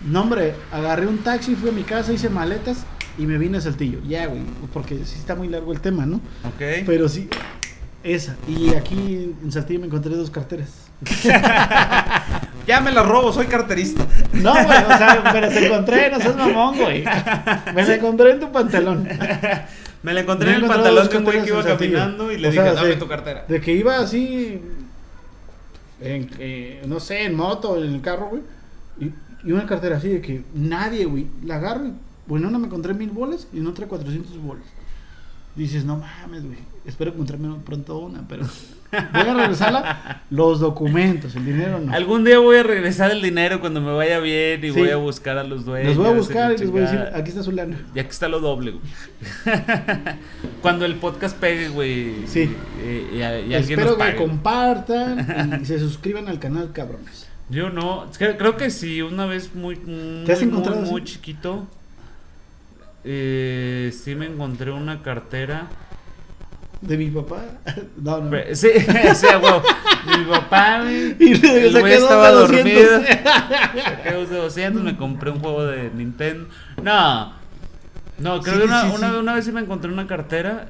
No, hombre, agarré un taxi, fui a mi casa, hice maletas y me vine a Saltillo. Ya, güey, porque sí está muy largo el tema, ¿no? Ok. Pero sí, esa. Y aquí en Saltillo me encontré dos carteras. Ya me la robo, soy carterista. No, güey, o sea, pero te encontré, no seas mamón, güey. Me la encontré en tu pantalón. Me la encontré Me en el pantalón de un güey que iba caminando y le O dije, sea, dame tu cartera. De que iba así, en, eh, no sé, en moto, en el carro, güey. Y, una cartera así de que nadie, güey, la agarro. y, Bueno, una me encontré mil bolas y en otra 400 bolas. Dices, no mames, güey. Espero encontrarme pronto una, pero voy a regresarla. Los documentos, el dinero no. Algún día voy a regresar el dinero cuando me vaya bien y Sí. voy a buscar a los dueños. Los voy a buscar y les voy a decir, aquí está su lana. Ya que está lo doble, güey. Cuando el podcast pegue, güey. Sí. eh, y, y Espero nos que pague. compartan y se suscriban al canal, cabrones. Yo no. que Creo que sí, una vez muy. muy ¿Te has muy, encontrado muy, así? chiquito. Eh, sí me encontré una cartera. De mi papá. No, no. Sí, sí, huevo. Mi papá, güey. Y le El saqué güey dos estaba de 200. dormido. Saqué dos de 200, me compré un juego de Nintendo. No. No, creo Sí, que una, sí, una, sí. una vez sí me encontré una cartera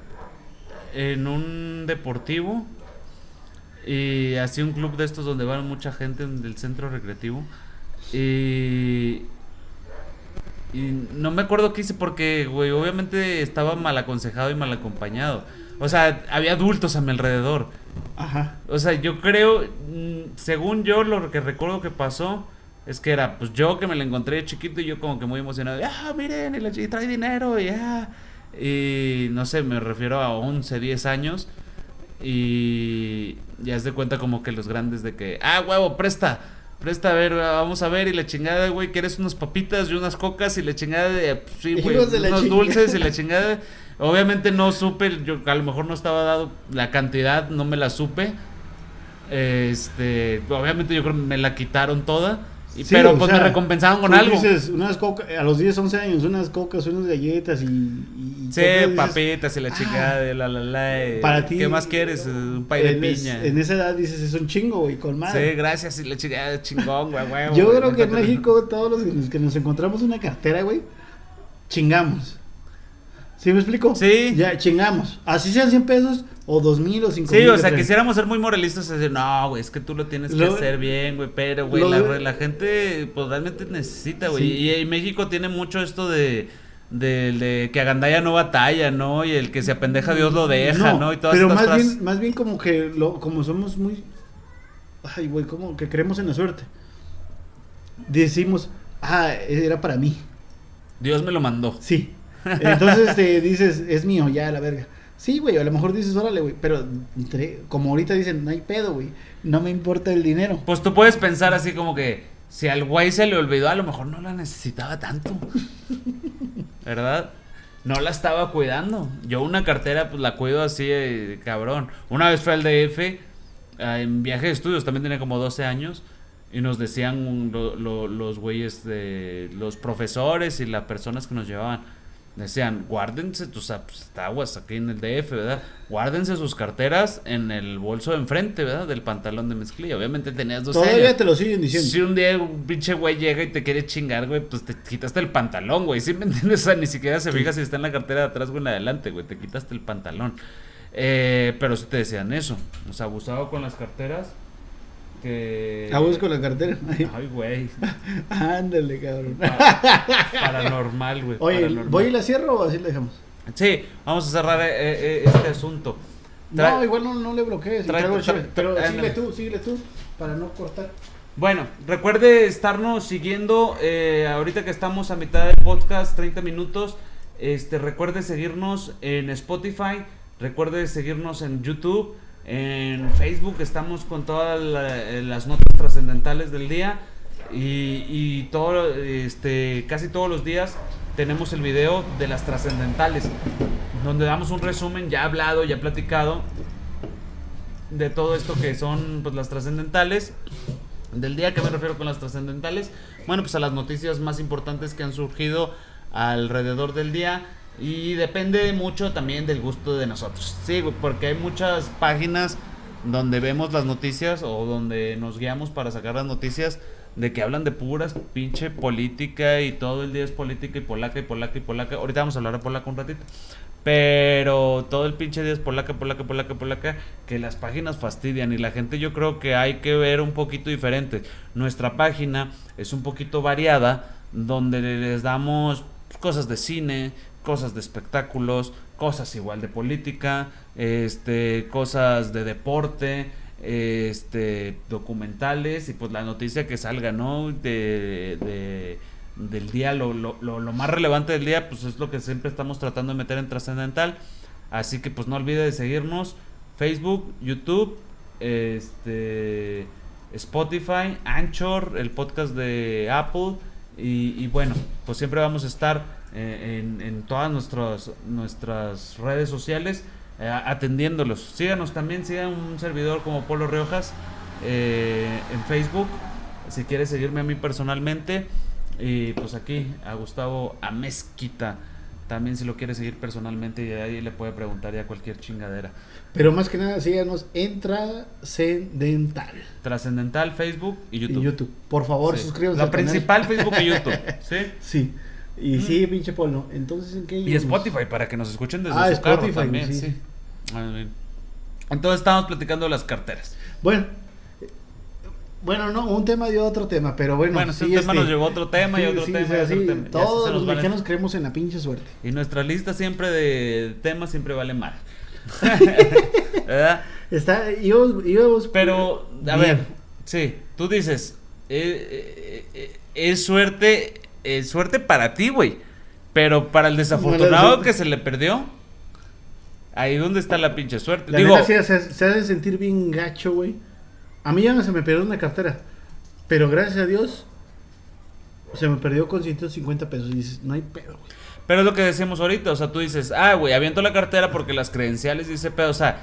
en un deportivo. Y así un club de estos donde van mucha gente en- del centro recreativo. Y. Y no me acuerdo qué hice porque, güey, obviamente estaba mal aconsejado y mal acompañado. O sea, había adultos a mi alrededor. Ajá. O sea, yo creo, mm, según yo, lo que recuerdo que pasó es que era, pues yo que me la encontré chiquito y yo como que muy emocionado, ah, miren, y, la trae dinero, y ah. Y no sé, me refiero a 11, 10 años. Y ya se de cuenta como que los grandes de que, ah, huevo, presta, presta, a ver, vamos a ver, y la chingada, güey, ¿quieres unas papitas y unas cocas? Y la chingada de, pues, sí, güey, unos chingada. dulces y la chingada. Obviamente no supe, yo a lo mejor no estaba dado la cantidad, no me la supe. Este, obviamente yo creo que me la quitaron toda. Y- Sí, pero pues sea, me recompensaban con tú algo. Dices, unas coca, a los 10, 11 años, unas cocas, unas galletas y. y Sí, papitas y la "Ah, chingada de la la la. eh, Para ti. ¿Qué más quieres? Eh, Un pay de en es- piña. en esa edad dices, es un chingo, güey, con Sí, madre. gracias y la chingada chingón, güey, huevo, Yo güey, creo que en México, todos los que nos, que nos encontramos una cartera, güey, chingamos. ¿Sí me explico? Sí. Ya, chingamos. Así sean 100 pesos o 2000 o 5000. Sí, o sea, quisiéramos ser muy moralistas y decir, no, güey, es que tú lo tienes que hacer bien, güey, pero, güey, la, gente, pues, realmente necesita, güey. Sí. Y, y México tiene mucho esto de, de, de que agandalla no batalla, ¿no? Y el que se apendeja Dios lo deja, ¿no? Y todas pero estas más frases. bien, más bien como que lo, como somos muy ay güey, como que creemos en la suerte. Decimos, ah, era para mí. Dios me lo mandó. Sí. Entonces te dices, es mío, ya la verga. Sí, güey, a lo mejor dices, órale, güey, pero como ahorita dicen, no hay pedo, güey. No me importa el dinero. Pues tú puedes pensar así como que si al güey se le olvidó, a lo mejor no la necesitaba tanto. ¿Verdad? No la estaba cuidando. Yo una cartera pues la cuido así, eh, cabrón. Una vez fue al DF ah, en viaje de estudios, también tenía como 12 años. Y nos decían lo- lo- los güeyes de los profesores y las personas que nos llevaban. Decían, guárdense tus ap- aguas aquí en el DF, ¿verdad? Guárdense sus carteras en el bolso de enfrente, ¿verdad? Del pantalón de mezclilla. Obviamente tenías 12 Todavía años. te lo siguen diciendo. Si un día un pinche güey llega y te quiere chingar, güey, pues te quitaste el pantalón, güey. ¿Sí me entiendes? O sea, ni siquiera se fija si está en la cartera de atrás o en la de adelante, güey. Te quitaste el pantalón. Eh, pero sí te decían eso. O sea, abusado con las carteras. Que... Abus con la cartera. Ay, güey. Ándale, cabrón. Pa- Paranormal, güey. Oye, paranormal. ¿voy y la cierro o así la dejamos? Sí, vamos a cerrar eh, eh, este asunto. No, igual no, no le bloquees. Trae- traigo el tra- cheve. Pero síguele tú, síguele tú, para no cortar. Bueno, recuerde estarnos siguiendo eh, ahorita que estamos a mitad del podcast, 30 minutos. Este, recuerde seguirnos en Spotify, recuerde seguirnos en YouTube, en Facebook. Estamos con todas eh, las notas trascendentales del día y, y todo, este, casi todos los días tenemos el video de las trascendentales, donde damos un resumen ya hablado, ya platicado de todo esto que son pues, las trascendentales. Del día que me refiero con las trascendentales, bueno, pues a las noticias más importantes que han surgido alrededor del día y depende mucho también del gusto de nosotros. Sí, porque hay muchas páginas donde vemos las noticias o donde nos guiamos para sacar las noticias de que hablan de puras pinche política y todo el día es política y polaca y polaca y polaca. Ahorita vamos a hablar de polaca un ratito. Pero todo el pinche día es polaca, polaca, polaca, polaca, que las páginas fastidian y la gente yo creo que hay que ver un poquito diferente. Nuestra página es un poquito variada, donde les damos cosas de cine, cosas de espectáculos, cosas igual de política, este, cosas de deporte, este, documentales y pues la noticia que salga, ¿no? De, de- del día, lo, lo, lo, más relevante del día, pues es lo que siempre estamos tratando de meter en trascendental. Así que pues no olvide de seguirnos Facebook, YouTube, este, Spotify, Anchor, el podcast de Apple y bueno, pues siempre vamos a estar eh, en, en todas nuestras, nuestras redes sociales eh, atendiéndolos. Síganos también, sigan un servidor como Polo Riojas eh, en Facebook, si quieres seguirme a mí personalmente. Y pues aquí a Gustavo Amezquita. También si lo quiere seguir personalmente y ahí le puede preguntar ya cualquier chingadera. Pero más que nada, síganos en Trascendental. Trascendental, Facebook y YouTube. En YouTube. Por favor, Sí. suscríbanse La al canal. principal Facebook y YouTube. ¿sí? Sí. Y sí, pinche Polo. Entonces, ¿en qué Y íbamos? Spotify para que nos escuchen desde Ah, su carro Spotify, también. sí. Sí. Ah, bien. Entonces estábamos platicando de las carteras. Bueno. Bueno, no, un tema dio otro tema, pero bueno. Bueno, sí, este tema este, nos llevó a otro tema y otro sí, tema o sea, y otro sí, tema. Todos los mexicanos creemos en la pinche suerte. Y nuestra lista siempre de temas siempre vale mal. ¿Verdad? Está, íbamos, íbamos- Pero, a Bien. ver, sí, tú dices, eh, eh, eh, es suerte, es suerte para ti, güey. Pero para el desafortunado que se le perdió, ahí donde está la pinche suerte. La Digo, neta sí, se, se hace sentir bien gacho, güey. A mí ya no se me perdió una cartera. Pero gracias a Dios, se me perdió con 150 pesos. Y dices, no hay pedo, güey. pero es lo que decíamos ahorita, o sea, tú dices, ah, güey, aviento la cartera porque las credenciales dice pedo, o sea,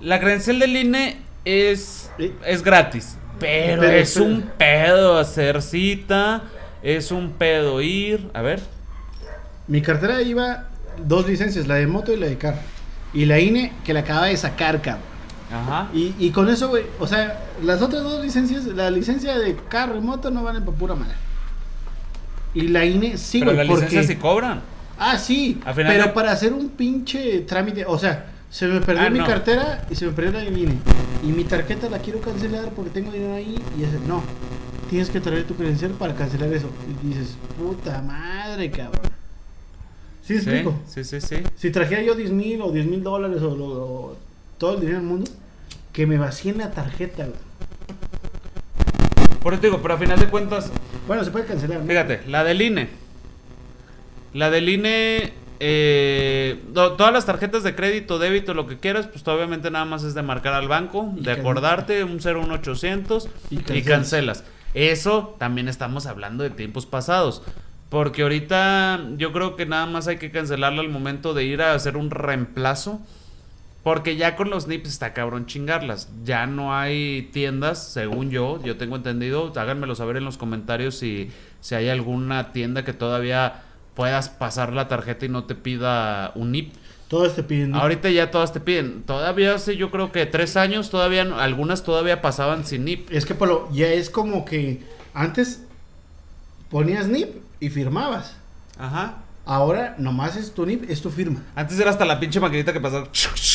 la credencial del INE es, Sí. es gratis, pero, Pero- es pero- un pedo hacer cita, es un pedo ir, a ver, Mi cartera iba dos licencias, la de moto y la de carro. Y la INE que la acaba de sacar, cabrón. ajá. Y, y con eso, güey, o sea, las otras dos licencias, la licencia de carro y moto no valen para pura mala. Y la INE sí, pero güey, la porque... licencia sí cobran. Ah, sí, Al final pero de- para hacer un pinche trámite, o sea, se me perdió Ah, mi no. cartera y se me perdió la INE. Y mi tarjeta la quiero cancelar porque tengo dinero ahí y ese, no, tienes que traer tu credencial para cancelar eso. Y dices, puta madre, cabrón. ¿Sí explico? sí, sí, sí. Si trajera yo 10 mil o 10 mil dólares o, lo- o todo el dinero del mundo, que me vacíen la tarjeta, güey. Por eso te digo, pero a final de cuentas, Bueno, se puede cancelar, ¿no? Fíjate, la del INE. La del INE. eh, to- todas las tarjetas de crédito, débito, lo que quieras, pues obviamente nada más es de marcar al banco, Y de acordarte un 01800 Y y, cancelas. Eso también estamos hablando de tiempos pasados. Porque ahorita yo creo que nada más hay que cancelarlo al momento de ir a hacer un reemplazo. Porque ya con los NIPS está cabrón chingarlas. Ya no hay tiendas, según yo, yo tengo entendido. Háganmelo saber en los comentarios si, si hay alguna tienda que todavía puedas pasar la tarjeta y no te pida un NIP. Todos te piden. ¿no? Ahorita ya todas te piden. Todavía hace yo creo que tres años, todavía no- algunas todavía pasaban sin NIP. Es que, Polo, ya es como que antes ponías NIP y firmabas. Ajá. Ahora nomás es tu NIP, es tu firma. Antes era hasta la pinche maquinita que pasaba.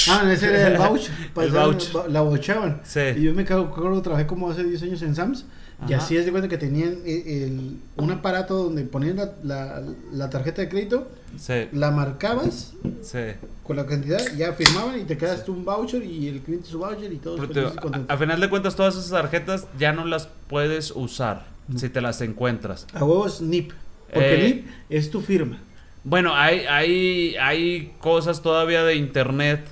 Ah, ese era el voucher. El ba- La bochaban. Sí. Y yo me cago, acuerdo, trabajé como hace 10 años en Sams. Y así es de cuenta que tenían eh, el- un aparato donde ponían la, la- la tarjeta de crédito, Sí, la marcabas sí. con la cantidad, ya firmaban y te quedas tú un voucher y el cliente su voucher y contentos. a, a final de cuentas, todas esas tarjetas ya no las puedes usar si te las encuentras. A huevos NIP. Porque Eh, NIP es tu firma. Bueno, hay, hay, hay cosas todavía de internet,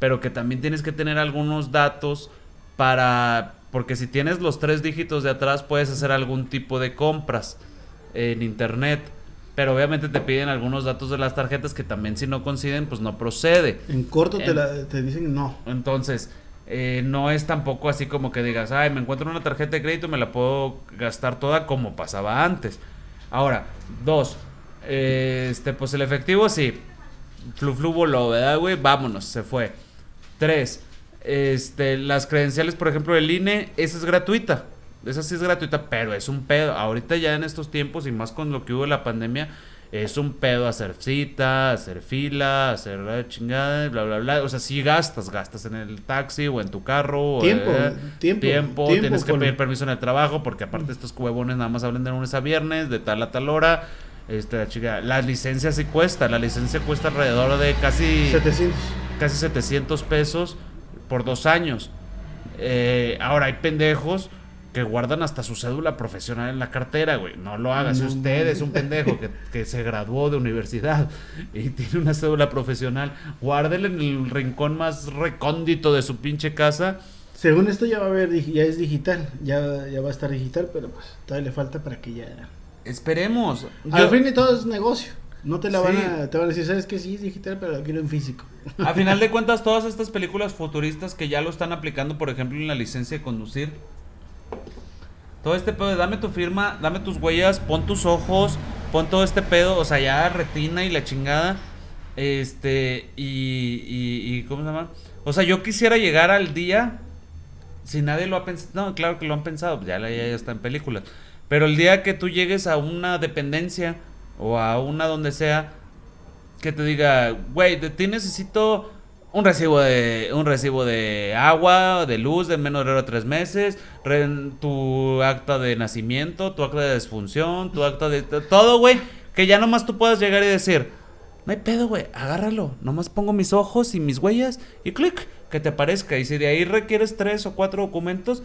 pero que también tienes que tener algunos datos para... Porque si tienes los tres dígitos de atrás puedes hacer algún tipo de compras en internet. Pero obviamente te piden algunos datos de las tarjetas que también si no coinciden pues no procede. En corto te, la- te dicen no. Entonces, eh, no es tampoco así como que digas, ay, me encuentro una tarjeta de crédito, me la puedo gastar toda como pasaba antes. Ahora, dos, eh, este, pues el efectivo sí, flu flu voló, ¿verdad, güey? Vámonos, se fue. Tres, este, las credenciales, por ejemplo, del INE, esa es gratuita. Esa sí es gratuita, pero es un pedo. Ahorita ya en estos tiempos y más con lo que hubo de la pandemia, es un pedo hacer cita, hacer fila, hacer la chingada, bla, bla, bla. O sea, sí gastas, gastas en el taxi o en tu carro. Tiempo, eh, tiempo, tiempo, tiempo, tienes que pedir permiso en el trabajo porque aparte estos huevones nada más hablan de lunes a viernes, de tal a tal hora. Este, la chica, la licencia sí cuesta, la licencia cuesta alrededor de casi 700. casi 700 pesos por dos años. Eh, ahora hay pendejos que guardan hasta su cédula profesional en la cartera, güey. No lo hagas. Si usted es un pendejo que, que se graduó de universidad y tiene una cédula profesional, guárdela en el rincón más recóndito de su pinche casa. Según esto ya va a haber, ya es digital, ya, ya va a estar digital, pero pues todavía le falta para que ya... Esperemos. Al fin y todo es negocio. No te la van Sí. a, te van a decir, sabes que sí es digital, pero quiero en físico. A final de cuentas, todas estas películas futuristas que ya lo están aplicando, por ejemplo, en la licencia de conducir. Todo este pedo de dame tu firma, dame tus huellas, pon tus ojos, pon todo este pedo, o sea, ya retina y la chingada. Este, y, y, y ¿cómo se llama? O sea, yo quisiera llegar al día, si nadie lo ha pensado, no, claro que lo han pensado, ya, la- ya está en películas. Pero el día que tú llegues a una dependencia o a una donde sea, que te diga, güey, de ti necesito un recibo de un recibo de agua, de luz de menos de tres meses, tu acta de nacimiento, tu acta de disfunción, tu acta de todo, güey, que ya nomás tú puedas llegar y decir, no hay pedo, güey, agárralo, nomás pongo mis ojos y mis huellas y clic, que te aparezca. Y si de ahí requieres tres o cuatro documentos,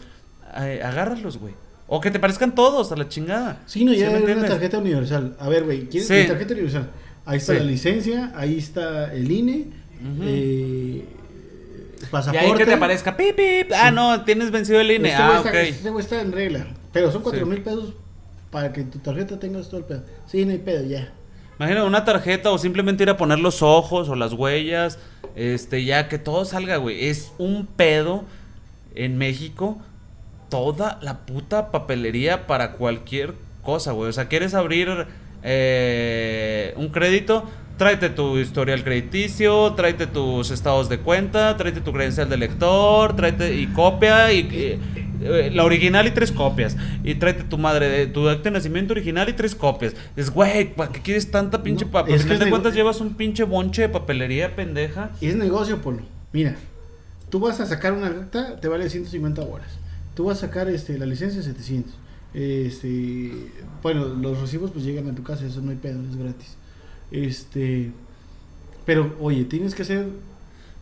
eh, agárralos, güey. O que te parezcan todos a la chingada. Sí, no, ¿Sí ya me era una tarjeta universal. A ver, güey, ¿quieres Sí. mi tarjeta universal? Ahí está Sí. la licencia, ahí está el INE, Ujú. eh, Y pasaporte. ahí que te aparezca, pip, pip. Ah, no, tienes vencido el INE. Este ah, ok. este está en regla. Pero son cuatro Sí. mil pesos para que tu tarjeta tengas todo el pedo. Sí, no hay pedo, ya. Imagina una tarjeta o simplemente ir a poner los ojos o las huellas. Este, ya que todo salga, güey. Es un pedo en México. Toda la puta papelería para cualquier cosa, güey. O sea, quieres abrir eh, un crédito. Tráete tu historial crediticio, tráete tus estados de cuenta, tráete tu credencial de lector, tráete y copia y, y- eh, la original y tres copias. Y tráete tu madre, de, tu acta de nacimiento original y tres copias. Es, güey, ¿para qué quieres tanta pinche No, papel? Al final de cuentas llevas un pinche bonche de papelería pendeja. Y es negocio, Polo. Mira, tú vas a sacar una acta, te vale 150 horas. Tú vas a sacar este, la licencia 700. Este, bueno, los recibos pues llegan a tu casa, eso no hay pedo, es gratis. Este, pero oye, tienes que hacer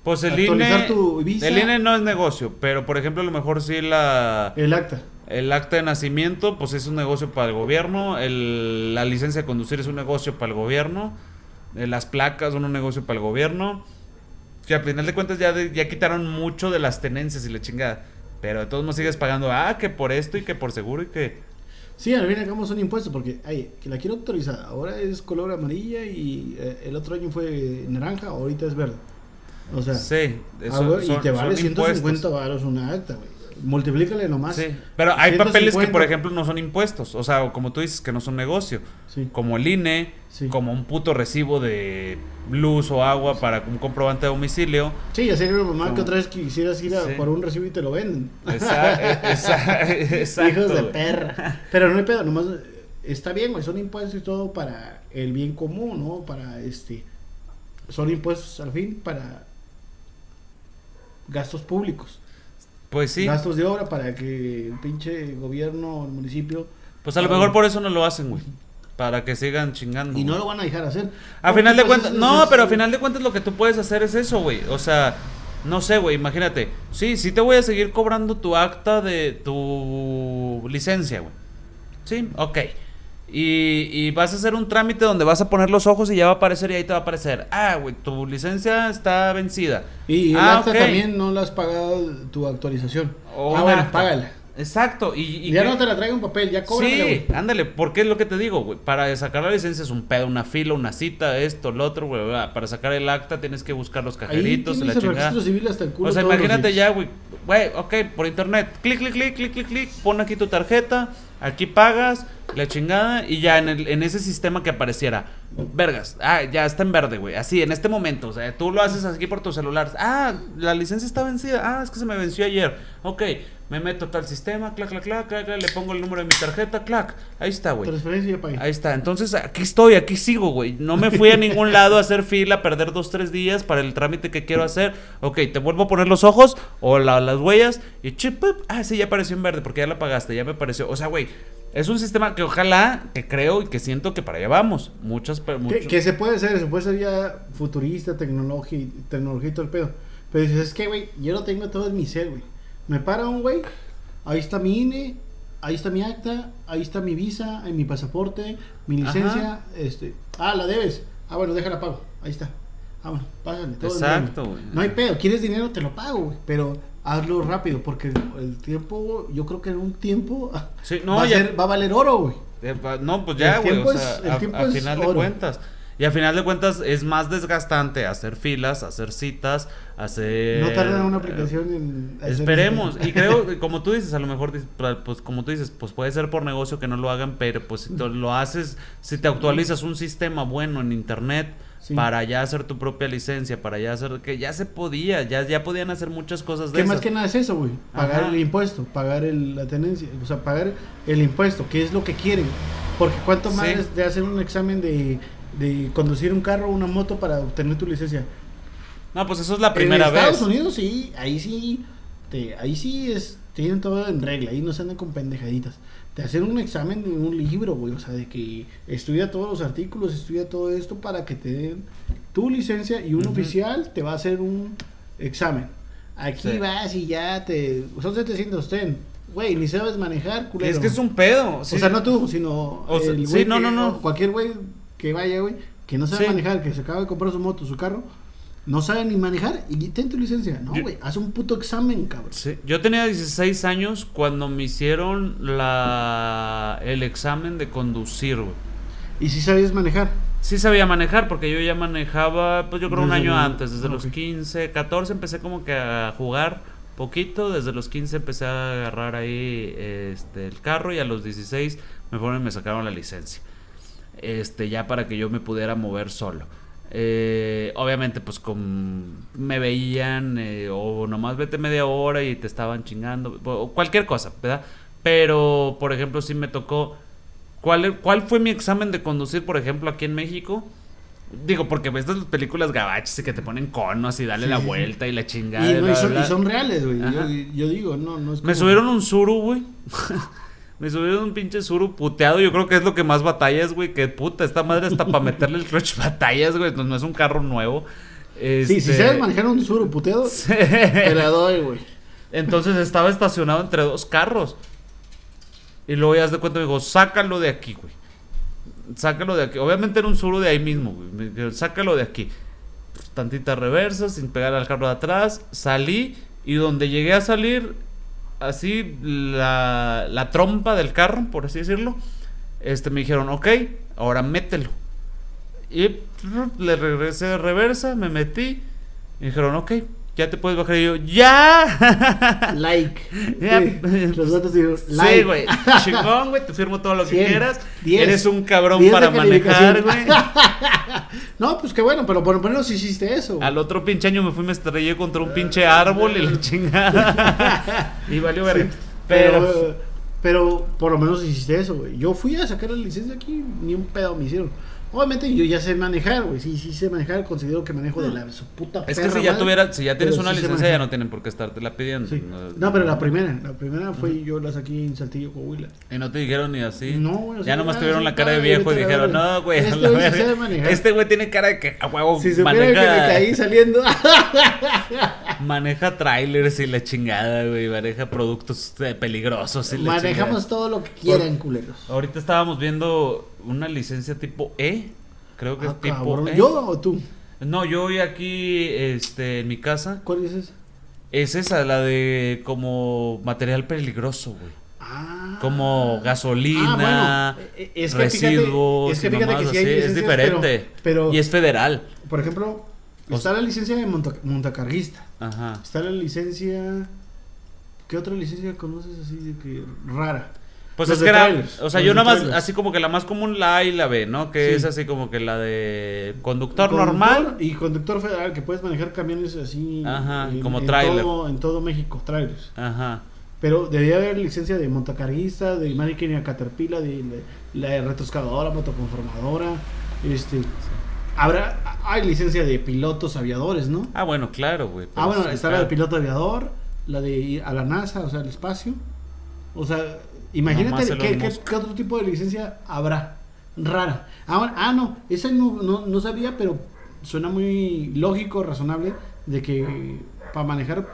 Pues el INE. tu visa. El INE no es negocio, pero por ejemplo, a lo mejor sí la. el acta. El acta de nacimiento, pues es un negocio para el gobierno. El, la licencia de conducir es un negocio para el gobierno. eh, las placas son un negocio para el gobierno. Que al final de cuentas ya, de- ya quitaron mucho de las tenencias y la chingada. Pero de todos modos sigues pagando, ah, que por esto y que por seguro y que... Sí, al fin cabo son impuestos porque, ay, que la quiero autorizada. Ahora es color amarilla y eh, el otro año fue naranja, ahorita es verde. O sea, Sí, ah, eso, son- y te vale son 150 impuestos. varos una acta, güey. Multiplícale nomás. Sí, pero hay papeles que, 150. por ejemplo, no son impuestos. O sea, como tú dices, que no son negocio. Sí. Como el INE, Sí. como un puto recibo de luz o agua para un comprobante de domicilio. Sí, ya sería normal Como- que otra vez quisieras ir a por un recibo y te lo venden. Esa- exacto, Hijos de perra. Pero no hay pedo, nomás eh, está bien, güey, son impuestos y todo para el bien común, ¿no? Para este son impuestos al fin para gastos públicos. Pues sí. Gastos de obra para que el pinche gobierno, el municipio Pues a lo mejor por eso no lo hacen, güey. Para que sigan chingando. y no lo van a dejar hacer. A final de pues, cuentas, no, pero a final de cuentas lo que tú puedes hacer es eso, güey. O sea, no sé, güey, imagínate. Sí, sí te voy a seguir cobrando tu acta de tu licencia, güey. Sí, ok. Y, y vas a hacer un trámite donde vas a poner los ojos y ya va a aparecer y ahí te va a aparecer. Ah, güey, tu licencia está vencida. Y el ah, acta también no la has pagado tu actualización. Ah, un bueno, acta. págala. Exacto. Y, y ya que- no te la traigo en papel, ya cóbrala, Sí, ándale, porque es lo que te digo, güey. Para sacar la licencia es un pedo, una fila, una cita, esto, lo otro, güey. Para sacar el acta tienes que buscar los Ahí cajeritos, tienes la el chingada. registro civil hasta el culo. O sea, imagínate ya, güey. Güey, ok, por internet. Clic, clic, clic, clic, clic, clic. Pon aquí tu tarjeta. Aquí pagas, la chingada. Y ya en, el, en ese sistema que apareciera. Vergas. Ah, ya está en verde, güey. Así, en este momento. O sea, tú lo haces aquí por tu celular. Ah, la licencia está vencida. Ah, es que se me venció ayer. Ok, me meto a tal sistema. Clac, clac, clac, clac, Le pongo el número de mi tarjeta. Clac. Ahí está, güey. Transferencia pagué. Ahí está. Entonces, aquí estoy, aquí sigo, güey. No me fui a ningún lado a hacer fila, a perder dos, tres días para el trámite que quiero hacer. Ok, te vuelvo a poner los ojos o la- las huellas y chip, ah, sí, ya apareció en verde porque ya la pagaste, ya me apareció. O sea, güey, es un sistema que ojalá, que creo y que siento que para allá vamos. Muchas, pe- Que, que se puede hacer, se puede ser ya futurista, tecnología, y- tecnología todo el pedo. Pero dices, es que, güey, yo lo tengo todo en mi cel, güey. Me para un güey, ahí está mi INE, ahí está mi acta, ahí está mi visa, ahí mi pasaporte, mi licencia, este, ah, la debes. Ah, bueno, déjala pago, ahí está. Ah, bueno, págale. todo Exacto, güey. No hay pedo, quieres dinero, te lo pago, güey. Pero hazlo rápido, porque el, tiempo, yo creo que en un tiempo Sí, no, va, a ser- va a valer oro, güey. Eh, No, pues ya, güey. O sea, a, a final de cuentas. Y a final de cuentas es más desgastante hacer filas, hacer citas, hacer. No tarda una eh, aplicación en. hacer- Esperemos. Y creo, como tú dices, a lo mejor, pues como tú dices, pues puede ser por negocio que no lo hagan, pero pues si lo haces, si te actualizas un sistema bueno en internet Sí. para ya hacer tu propia licencia, para ya hacer, que ya se podía, ya, ya podían hacer muchas cosas de ¿Qué más que nada es eso, güey? Pagar Ajá. el impuesto, pagar el- la tenencia, o sea, pagar el impuesto, que es lo que quieren. Porque cuánto más Sí. es de hacer un examen de, de conducir un carro o una moto para obtener tu licencia. No, pues eso es la primera en vez. Estados Unidos sí, ahí sí, te, ahí sí es, tienen todo en regla, ahí no se andan con pendejaditas. Te hacen un examen de un libro, güey, o sea, de que estudia todos los artículos, estudia todo esto para que te den tu licencia y un oficial te va a hacer un examen. Aquí Sí. vas y ya te... Son 700 ten. Güey, ni sabes manejar, culero. Es que es un pedo. sí. O sea, no tú, sino O sea, el sí, no, que- no, no. Cualquier güey que vaya, güey, que no sabe manejar, que se acaba de comprar su moto, su carro, no sabe ni manejar y ten tu licencia. No, güey, haz un puto examen, cabrón. Sí, Yo tenía 16 años cuando me hicieron la el examen de conducir, güey. Y si sabías manejar. Sí sabía manejar porque yo ya manejaba, pues yo creo un año el- antes, desde los ok. 15, 14 empecé como que a jugar poquito, desde los 15 empecé a agarrar ahí este el carro y a los 16 me fueron y me sacaron la licencia. Este, ya para que yo me pudiera mover solo. Eh, obviamente, pues con, me veían eh, o nomás vete media hora y te estaban chingando, o cualquier cosa, ¿verdad? Pero, por ejemplo, sí me tocó ¿Cuál, ¿Cuál fue mi examen de conducir, por ejemplo, aquí en México? Digo, porque ves estas películas gabachas y que te ponen conos y dale Sí, la sí. vuelta y la chingada. Y, no, son, y reales, güey. Yo, digo, no, no es Me como- subieron un suru, güey. Me subieron un pinche suru puteado. Yo creo que es lo que más batallas, güey. Que puta, esta madre hasta para meterle el clutch batallas, güey. No, no es un carro nuevo. Sí, si Este- sabes manejar un suru puteado, te la doy, güey. Entonces estaba estacionado entre dos carros. Y luego ya de cuenta, me dijo, sácalo de aquí, güey. Sácalo de aquí. Obviamente era un suru de ahí mismo, güey. Me dijo, sácalo de aquí. Pues, tantita reversa, sin pegar al carro de atrás. Salí y donde llegué a salir, así, la, la trompa del carro, por así decirlo. Este, me dijeron, ok, ahora mételo. Y le regresé de reversa, me metí. Me dijeron, ok, ya te puedes bajar. Y yo, ¡ya! Like. Ya. Sí, Los datos dijeron, like. Sí, güey. Chingón, güey. Te firmo todo lo que quieras. diez, Eres un cabrón para manejar, güey. No, pues qué bueno, pero por lo menos hiciste eso. Al otro pinche año me fui, me estrellé contra un pinche árbol y la chingada. y valió verga. Sí, Pero. pero, pero por lo menos hiciste eso, güey. Yo fui a sacar la licencia aquí, ni un pedo me hicieron. Obviamente yo ya sé manejar, güey. Sí, sí sé manejar. Considero que manejo de la su puta Es que si ya madre, tuviera, si ya tienes una sí licencia ya no tienen por qué estarte la pidiendo. Sí. No, pero la primera, la primera fue yo la saqué en Saltillo, Coahuila. Y no te dijeron ni así. No, güey, ya nomás tuvieron la cara de viejo y dijeron, no, güey, Este güey sí verga. sabe manejar. Este güey tiene cara de que a huevo Si supiera que me maneja, caí saliendo. maneja trailers y la chingada, güey, maneja productos eh, peligrosos y la Manejamos chingada. todo lo que quieran, culeros. Ahorita estábamos viendo una licencia tipo E, creo que Ah, es tipo cabrón. E. ¿Yo o tú? No, yo hoy aquí, este, en mi casa, ¿Cuál es esa? es esa, la de como material peligroso, güey. Ah. Como gasolina, Ah, bueno, es que fíjate- residuos, es que sí hay es diferente. pero- pero- y es federal. Por ejemplo, está la licencia de monta- montacarguista. Ajá. Está la licencia. ¿Qué otra licencia conoces así de que rara? Pues Los es que era, trailers, o sea, yo nada más, trailers. así como que la más común la A y la B, ¿no? Que Sí. es así como que la de conductor, Conductor normal. Y conductor federal, que puedes manejar camiones así. Ajá, en, como en trailer. todo- en todo México, trailers. Ajá. Pero debería haber licencia de montacarguista, de máquina caterpillar, de, de- la de retroexcavadora, motoconformadora. Este. Habrá, hay licencia de pilotos aviadores, ¿no? Ah, bueno, claro, güey. Ah, bueno, sí, está la de piloto aviador, la de ir a la NASA, o sea, al espacio. O sea, imagínate qué, qué- qué otro tipo de licencia habrá. Rara. Ah, bueno, ah, no, esa no, no, no sabía, pero suena muy lógico, razonable, de que para manejar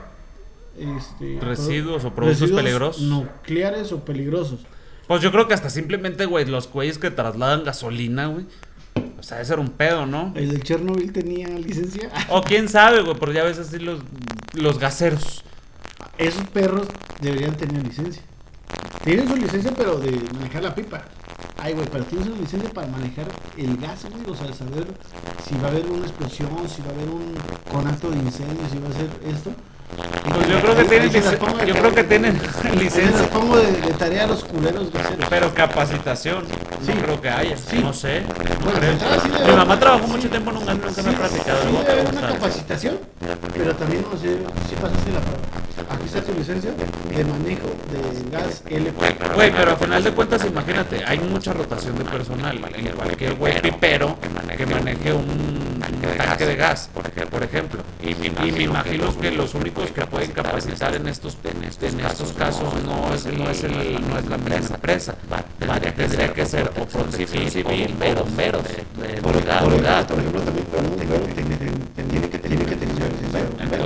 este, Residuos o productos residuos peligrosos. Nucleares o peligrosos. Pues yo creo que hasta simplemente, güey, los güeyes que trasladan gasolina, güey. O sea, debe ser un pedo, ¿no? El de Chernobyl tenía licencia. O quién sabe, güey, pero ya ves así los, los gaseros. Esos perros deberían tener licencia. Tienen su licencia, pero de manejar la pipa. Ay, güey, pero tienen su licencia para manejar el gas, güey. O sea, saber si va a haber una explosión, si va a haber un conato de incendio, si va a ser esto. Pues yo creo que tienen, ahí se las lic- pongo de yo creo que tienen licencia, pongo de, de tarea a los culeros pero capacitación. Sí. No creo que haya. Sí. No sé. no Bueno, creo. sí debe Mi mamá trabajó mucho tiempo en un gas, nunca me ha platicado. Sí, una capacitación, pero también no sé si pasaste la prueba. Aquí está tu licencia de manejo de gas LP. Güey, pero al final de cuentas, imagínate, hay mucha rotación de personal. En cualquier güey pipero que maneje un tanque de gas, por ej- por ejemplo. Y me imagino que los únicos que pueden capacitar en estos en estos, en estos casos no es, no es, el, no es la misma empresa. Tendría, tendría que ser o protección civil bomberos. de- de brigada, brigada. por ejemplo, también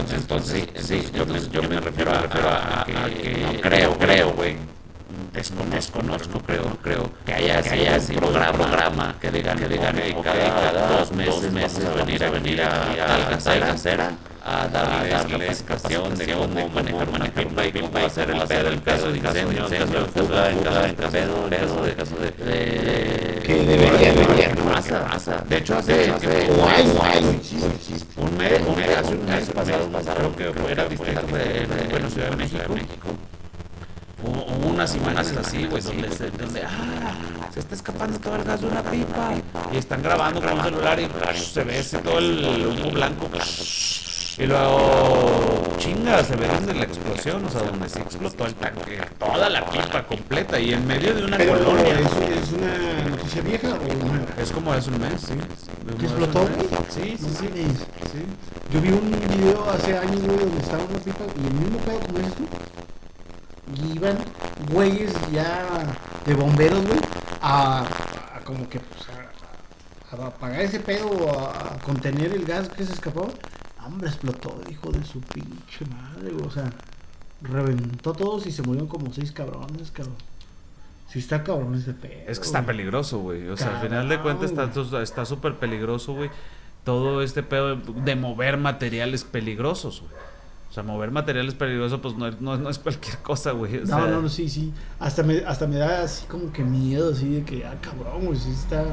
Entonces, entonces sí, sí, yo, me- yo me refiero a, a- a que no creo, creo, güey. Desconozco, no creo, creo que haya, que haya ese programa, programa que digan, que digan, que cada, dos meses, meses venir a venir a, a a darles capacitación de cómo manejar, manejar una pipa hacer el pedo en caso de incendio, en caso de fuga, en caso de pedo, en caso de, caso de, de- Que debería, debería. Pasa, pasa. De hecho, hace, hace un mes, un mes, un mes, hace un mes pasado, pasaron que fuera distrito de, bueno, Ciudad de México. Hubo unas imágenes así, güey, donde, se, donde ah, se está escapando todo el gas de una pipa. Y están grabando con un celular y se ve ese todo el humo blanco. Y luego, chinga, se ve donde la explosión, o sea, donde se explotó el tanque, toda la pipa completa y en medio de una Pero colonia. ¿es, es una noticia vieja o nueva? Es como hace un mes, sí. De ¿Que explotó? Sí, sí, No sí. sí. Yo vi un video hace años, güey, donde estaban unas pipas y el mismo pedo como dices tú. Y iban güeyes ya de bomberos, güey, a, a como que pues, a, a apagar ese pedo o a, a contener el gas que se escapaba. Hombre, explotó, hijo de su pinche madre, güey. O sea, reventó todos y se murieron como seis cabrones, cabrón. Sí está cabrón ese pedo. Es que está güey. peligroso, güey. O sea, al final de cuentas está güey. está súper peligroso, güey. Todo este pedo de, mover materiales peligrosos, güey. O sea, mover materiales peligrosos, pues no, es- no, no es cualquier cosa, güey. O sea, No, no, no, sí, sí. Hasta me, hasta me da así como que miedo, así de que, ah, cabrón, güey, sí está,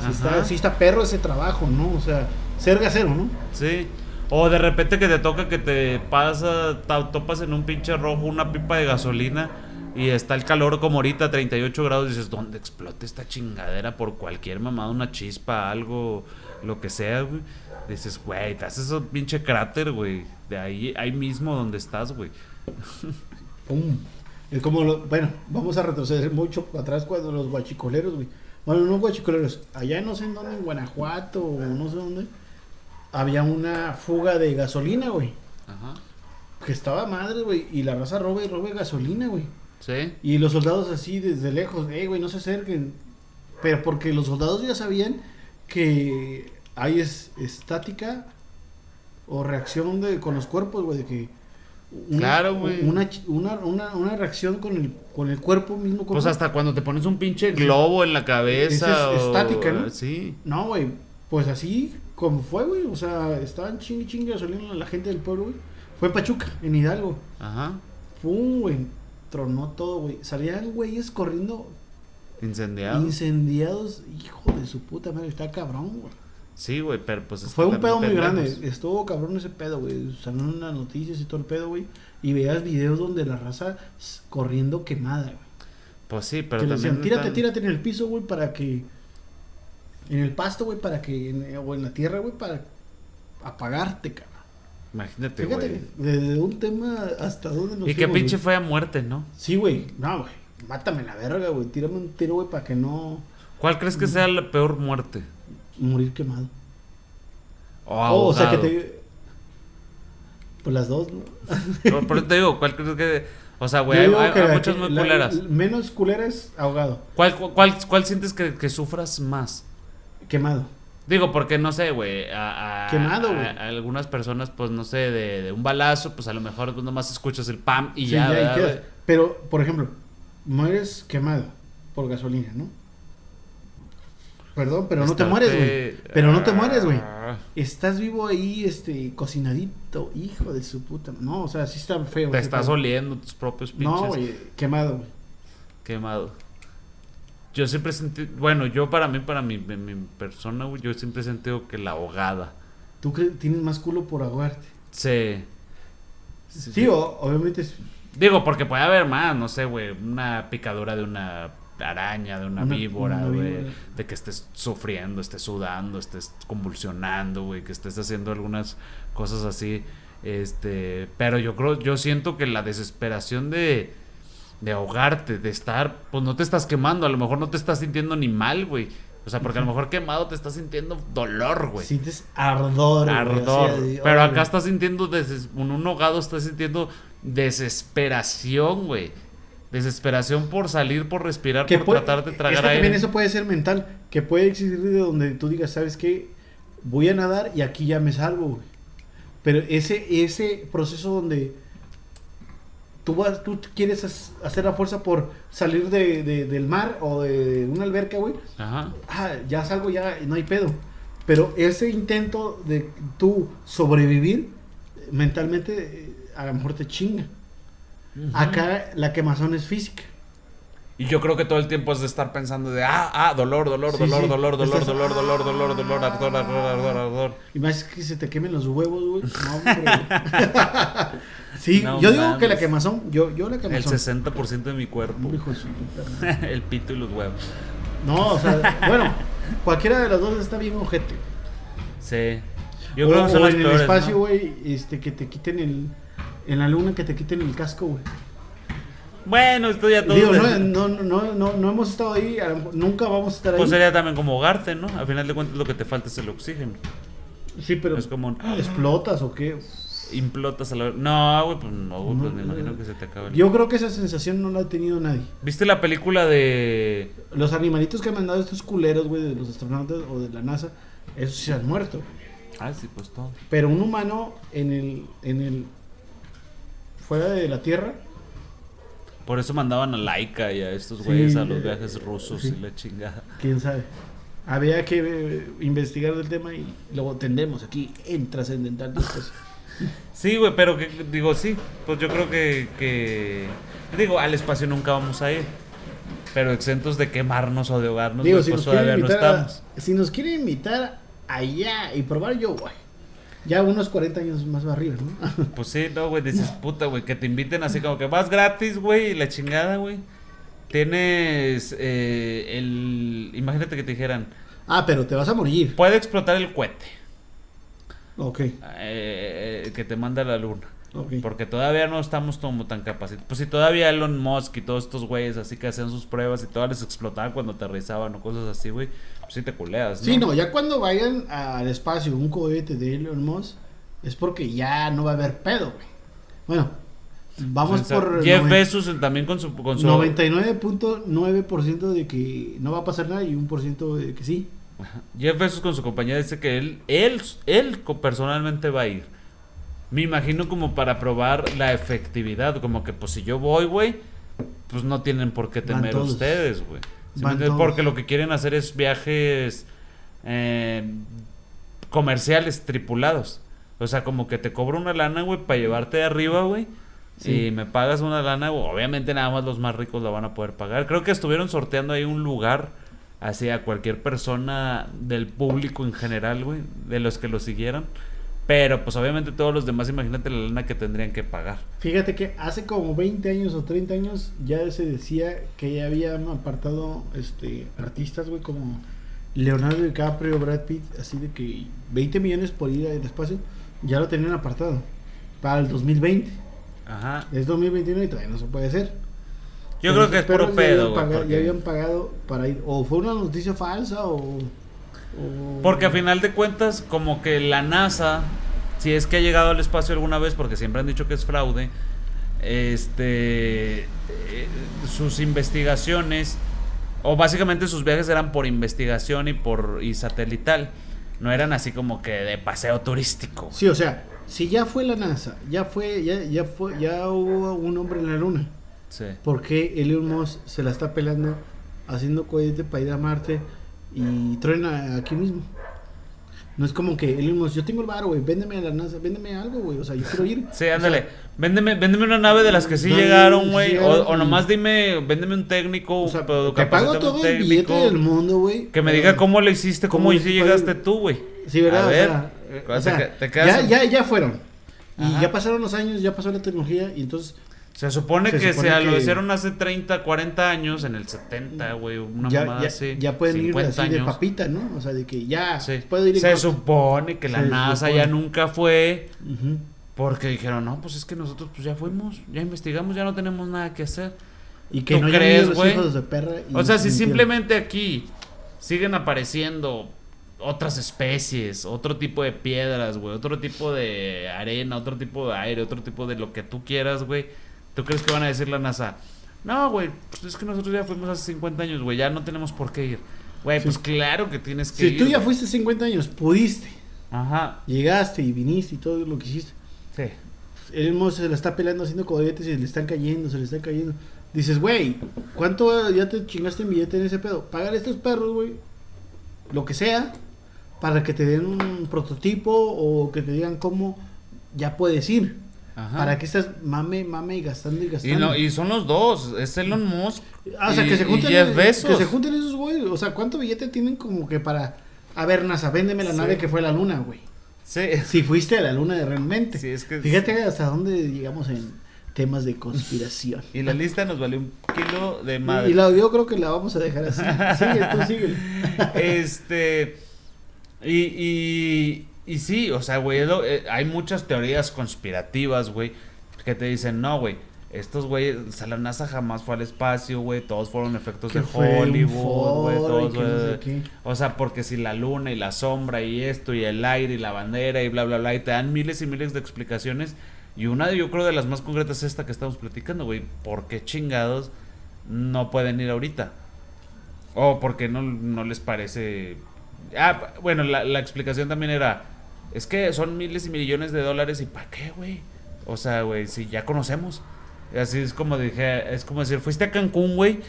sí está, sí está perro ese trabajo, ¿no? O sea, ser gasero, ¿no? Sí. O de repente que te toca que te pasa, ta- topas en un pinche rojo una pipa de gasolina y está el calor como ahorita, 38 grados, y dices, ¿dónde explota esta chingadera por cualquier mamada, una chispa, algo, lo que sea, güey? Dices, güey, te haces un pinche cráter, güey, de ahí, ahí mismo donde estás, güey. Pum. Es como, lo- bueno, vamos a retroceder mucho atrás cuando los guachicoleros, güey. Bueno, no guachicoleros. Allá no sé en dónde, en Guanajuato o no sé dónde. Había una fuga de gasolina, güey. Ajá. Que estaba madre, güey. Y la raza roba y roba gasolina, güey. Sí. Y los soldados así desde lejos, eh, güey, no se acerquen. Pero porque los soldados ya sabían que hay es, estática o reacción de, con los cuerpos, güey, de que... una- Claro, güey. Una, una, una, una reacción con el, con el cuerpo mismo. Pues hasta cuando te pones un pinche globo en la cabeza. Esa es o- estática, ¿no? Sí. No, güey, pues así como fue, güey. O sea, estaban chingue chingue gasolina la gente del pueblo, güey. Fue en Pachuca, en Hidalgo. Ajá. Pum, güey. Tronó todo, güey. Salían güeyes corriendo Incendiado. incendiados. Hijo de su puta madre, está cabrón, güey. Sí, güey, pero pues... es Fue un pedo muy grande. Estuvo cabrón ese pedo, güey. Salieron las noticias y todo el pedo, güey. Y veías videos donde la raza corriendo quemada, güey. Pues sí, pero que le también... decían, tírate, tírate en el piso, güey, para que. En el pasto, güey, para que. en- o en la tierra, güey, para apagarte, cabrón. Imagínate, Fíjate, güey. desde un tema hasta dónde nos Y qué pinche fue a muerte, ¿no? Sí, güey. No, güey. Mátame la verga, güey. Tírame un tiro, güey, para que no ¿Cuál crees que sea la peor muerte? morir quemado. O Oh, o sea, que te. Pues las dos, ¿no? Pero- Pero te digo, ¿cuál crees que...? O sea, güey, hay, muchas muy la- culeras. menos culera es ahogado. ¿Cuál, cu- cuál, cuál sientes que, que sufras más? Quemado. Digo, porque no sé, güey. Quemado, güey. a algunas personas, pues no sé, de, de un balazo, pues a lo mejor nomás escuchas el pam y Sí, ya. Pero, por ejemplo, mueres quemado por gasolina, ¿no? Perdón, pero no te mueres, güey. Pero no te mueres, güey. Ah, Estás vivo ahí, este, cocinadito, hijo de su puta. No, o sea, sí está feo. Te estás pedo. oliendo tus propios pinches No, güey, quemado, güey. quemado. Yo siempre sentí, bueno, yo para mí, para mi, mi, mi persona, güey, yo siempre he sentido que la ahogada. Tú tienes más culo por ahogarte. Sí. Sí, o- obviamente es Digo, porque puede haber más, no sé, güey, una picadura de una araña, de una, Una- víbora, una güey, víbora. de que estés sufriendo, estés sudando, estés convulsionando, güey, que estés haciendo algunas cosas así, este, pero yo creo, yo siento que la desesperación de, de ahogarte, de estar, pues no te estás quemando, a lo mejor no te estás sintiendo ni mal, güey, o sea, porque a lo mejor quemado te estás sintiendo dolor, güey. sientes ardor. güey, Ardor. así de- Pero acá estás sintiendo, deses- en un ahogado estás sintiendo desesperación, güey. Desesperación por salir, por respirar, que por puede- tratar de es tragar que aire. también eso puede ser mental, que puede existir de donde tú digas, ¿sabes qué? Voy a nadar y aquí ya me salvo, güey. Pero ese, ese proceso donde tú, vas, tú quieres hacer la fuerza por salir de, de- del mar o de una alberca, güey. Ajá. Ah, ya salgo, ya no hay pedo. Pero ese intento de tú sobrevivir, mentalmente, eh, a lo mejor te chinga. Acá la quemazón es física. Y yo creo que todo el tiempo es de estar pensando de, ah, ah, dolor, dolor, Sí, dolor, sí. dolor, dolor, Estás- dolor, dolor, dolor, dolor, ardor, ardor, ardor, ardor. Y más que se te quemen los huevos, güey. No, hombre. sí, No yo digo que la quemazón, yo, yo la El quemazón. 60% de mi cuerpo. Hijo de su puta madre. el pito y los huevos. No, o sea, bueno, cualquiera de las dos está bien ojete. Sí. Yo o, creo que son o las en el peores, espacio, ¿no? güey, este, que te quiten el... En la luna que te quiten el casco, güey. Bueno, esto ya todo. Digo, de- no, no, no, no, no hemos estado ahí, nunca vamos a estar ahí. Pues sería también como ahogarte, ¿no? Al final de cuentas lo que te falta es el oxígeno. sí, pero Es como explotas o qué. Implotas a la No, güey, pues no, güey, pues me no. imagino que se te acaba el... Yo creo que esa sensación no la ha tenido nadie. ¿Viste la película de Los animalitos que han mandado estos culeros, güey, de los astronautas o de la NASA, esos sí se han muerto. Ah, sí, pues todo. Pero un humano en el, en el, fuera de la Tierra, Por eso mandaban a Laika y a estos güeyes Sí, a los eh, viajes rusos sí. y la chingada. quién sabe. Había que eh, investigar del tema y luego tendremos aquí en Trascendental después. Sí, güey, pero que, digo, sí, pues yo creo que, que... Digo, al espacio nunca vamos a ir. Pero exentos de quemarnos o de ahogarnos, Digo, güey, si pues nos, todavía no a- estamos. si nos quieren invitar allá y probar, yo voy. Ya unos 40 años más arriba, ¿no? Pues sí, no, güey, dices, puta, güey, que te inviten así como que vas gratis, güey, y la chingada, güey. Tienes eh, el... Imagínate que te dijeran, ah, pero te vas a morir. puede explotar el cohete Ok. eh, que te manda a la luna. Ok. Porque todavía no estamos como tan capacitados. Pues si todavía Elon Musk y todos estos güeyes así que hacían sus pruebas y todas les explotaban cuando aterrizaban o cosas así, güey, pues sí te culeas, ¿no? Sí, no, ya cuando vayan al espacio un cohete de Elon Musk, es porque ya no va a haber pedo, güey. Bueno, vamos O sea, por Jeff Bezos también con su... Con su 99.9% de que no va a pasar nada y un por ciento de que sí. Jeff Bezos con su compañía dice que él, él, él personalmente va a ir. Me imagino como para probar la efectividad, como que pues si yo voy, güey, pues no tienen por qué temer ustedes, güey. Porque lo que quieren hacer es viajes eh, comerciales tripulados. O sea, como que te cobro una lana, güey, para llevarte de arriba, güey. Sí. Y me pagas una lana, obviamente nada más los más ricos la van a poder pagar. Creo que estuvieron sorteando ahí un lugar hacia cualquier persona del público en general, güey, de los que lo siguieran. Pero pues obviamente todos los demás, imagínate la lana que tendrían que pagar. Fíjate que hace como 20 años o 30 años ya se decía que ya habían apartado este artistas, güey, como Leonardo DiCaprio, Brad Pitt, así de que 20 millones por ir al espacio, ya lo tenían apartado para el 2020. Ajá. Es 2021 y todavía no se puede hacer. Yo creo que es puro pedo, güey. porque- Ya habían pagado para ir. O fue una noticia falsa o. o- Porque a final de cuentas, como que la NASA, si es que ha llegado al espacio alguna vez, porque siempre han dicho que es fraude, este, eh, sus investigaciones, o básicamente sus viajes eran por investigación y por y satelital, no eran así como que de paseo turístico. Sí, o sea, si ya fue la NASA, ya fue, ya, ya fue, ya hubo un hombre en la luna. Sí. ¿Por qué Elon Musk se la está pelando haciendo cohete para ir a Marte y truena aquí mismo? No es como que Elon Musk, yo tengo el bar, güey, véndeme a la NASA, véndeme algo, güey, o sea, yo quiero ir. Sí, ándale. Véndeme, véndeme una nave de las que sí No, llegaron, güey. O, o nomás dime, véndeme un técnico, O sea, te pago todo el billete del mundo, güey. Que me diga cómo lo hiciste, cómo, ¿Cómo llegaste tú, güey. Sí, ¿verdad? A O ver, sea, o sea, te quedas ya, en- ya, ya fueron. Y Ajá. ya pasaron los años, ya pasó la tecnología y entonces Se supone Se que supone se lo hicieron hace 30, 40 años, en el 70, güey, una ya, mamada ya, así. ya pueden ir 50 así de años. papita, ¿no? O sea, de que ya Sí. puedo ir Se corto. supone que la Se NASA supone. ya nunca fue, porque dijeron, no, pues es que nosotros pues ya fuimos, ya investigamos, ya no tenemos nada que hacer. Y que ¿Tú no crees, güey? de O sea, si simplemente aquí siguen apareciendo otras especies, otro tipo de piedras, güey, otro tipo de arena, otro tipo de aire, otro tipo de lo que tú quieras, güey, ¿tú crees que van a decir la NASA? No, güey, pues es que nosotros ya fuimos hace 50 años, güey, ya no tenemos por qué ir. Güey, Sí. pues claro que tienes que Si ir. tú ya fuiste 50 años, pudiste, Ajá, llegaste y viniste y todo lo que hiciste. sí. El se la está pelando haciendo cohetes y se le están cayendo, se le están cayendo. Dices, güey, ¿cuánto ya te chingaste en billete en ese pedo? Pagar a estos perros, güey, lo que sea, para que te den un prototipo o que te digan cómo ya puedes ir. Ajá. Para que estás mame, mame y gastando y Y, gastando. no, y son los dos, es Elon Musk. Ah, o sea, y- que se y junten, Jeff Bezos. que se junten esos güeyes. O sea, ¿cuánto billete tienen como que para... A ver, NASA, véndeme la Sí. nave que fue la luna, güey. Sí. Si fuiste a la luna de realmente. Sí, es que- Fíjate hasta dónde llegamos en temas de conspiración. Y la lista nos valió un kilo de madre. Y la, yo creo que la vamos a dejar así. Sigue, tú sigue. este. Y, y, y sí, o sea, güey, lo- eh, hay muchas teorías conspirativas, güey, que te dicen, no, güey, estos güeyes, o sea, la NASA jamás fue al espacio, güey, todos fueron efectos de Hollywood, güey, todos, que no sé. O sea, porque si la luna y la sombra y esto y el aire y la bandera y bla, bla, bla, y te dan miles y miles de explicaciones. Y una, yo creo, de las más concretas es esta que estamos platicando, güey. ¿Por qué chingados no pueden ir ahorita? O porque no, no les parece... Ah, bueno, la, la explicación también era... Es que son miles y millones de dólares y ¿para qué, güey? O sea, güey, si ya conocemos. Así es como dije, es como decir, fuiste a Cancún, güey.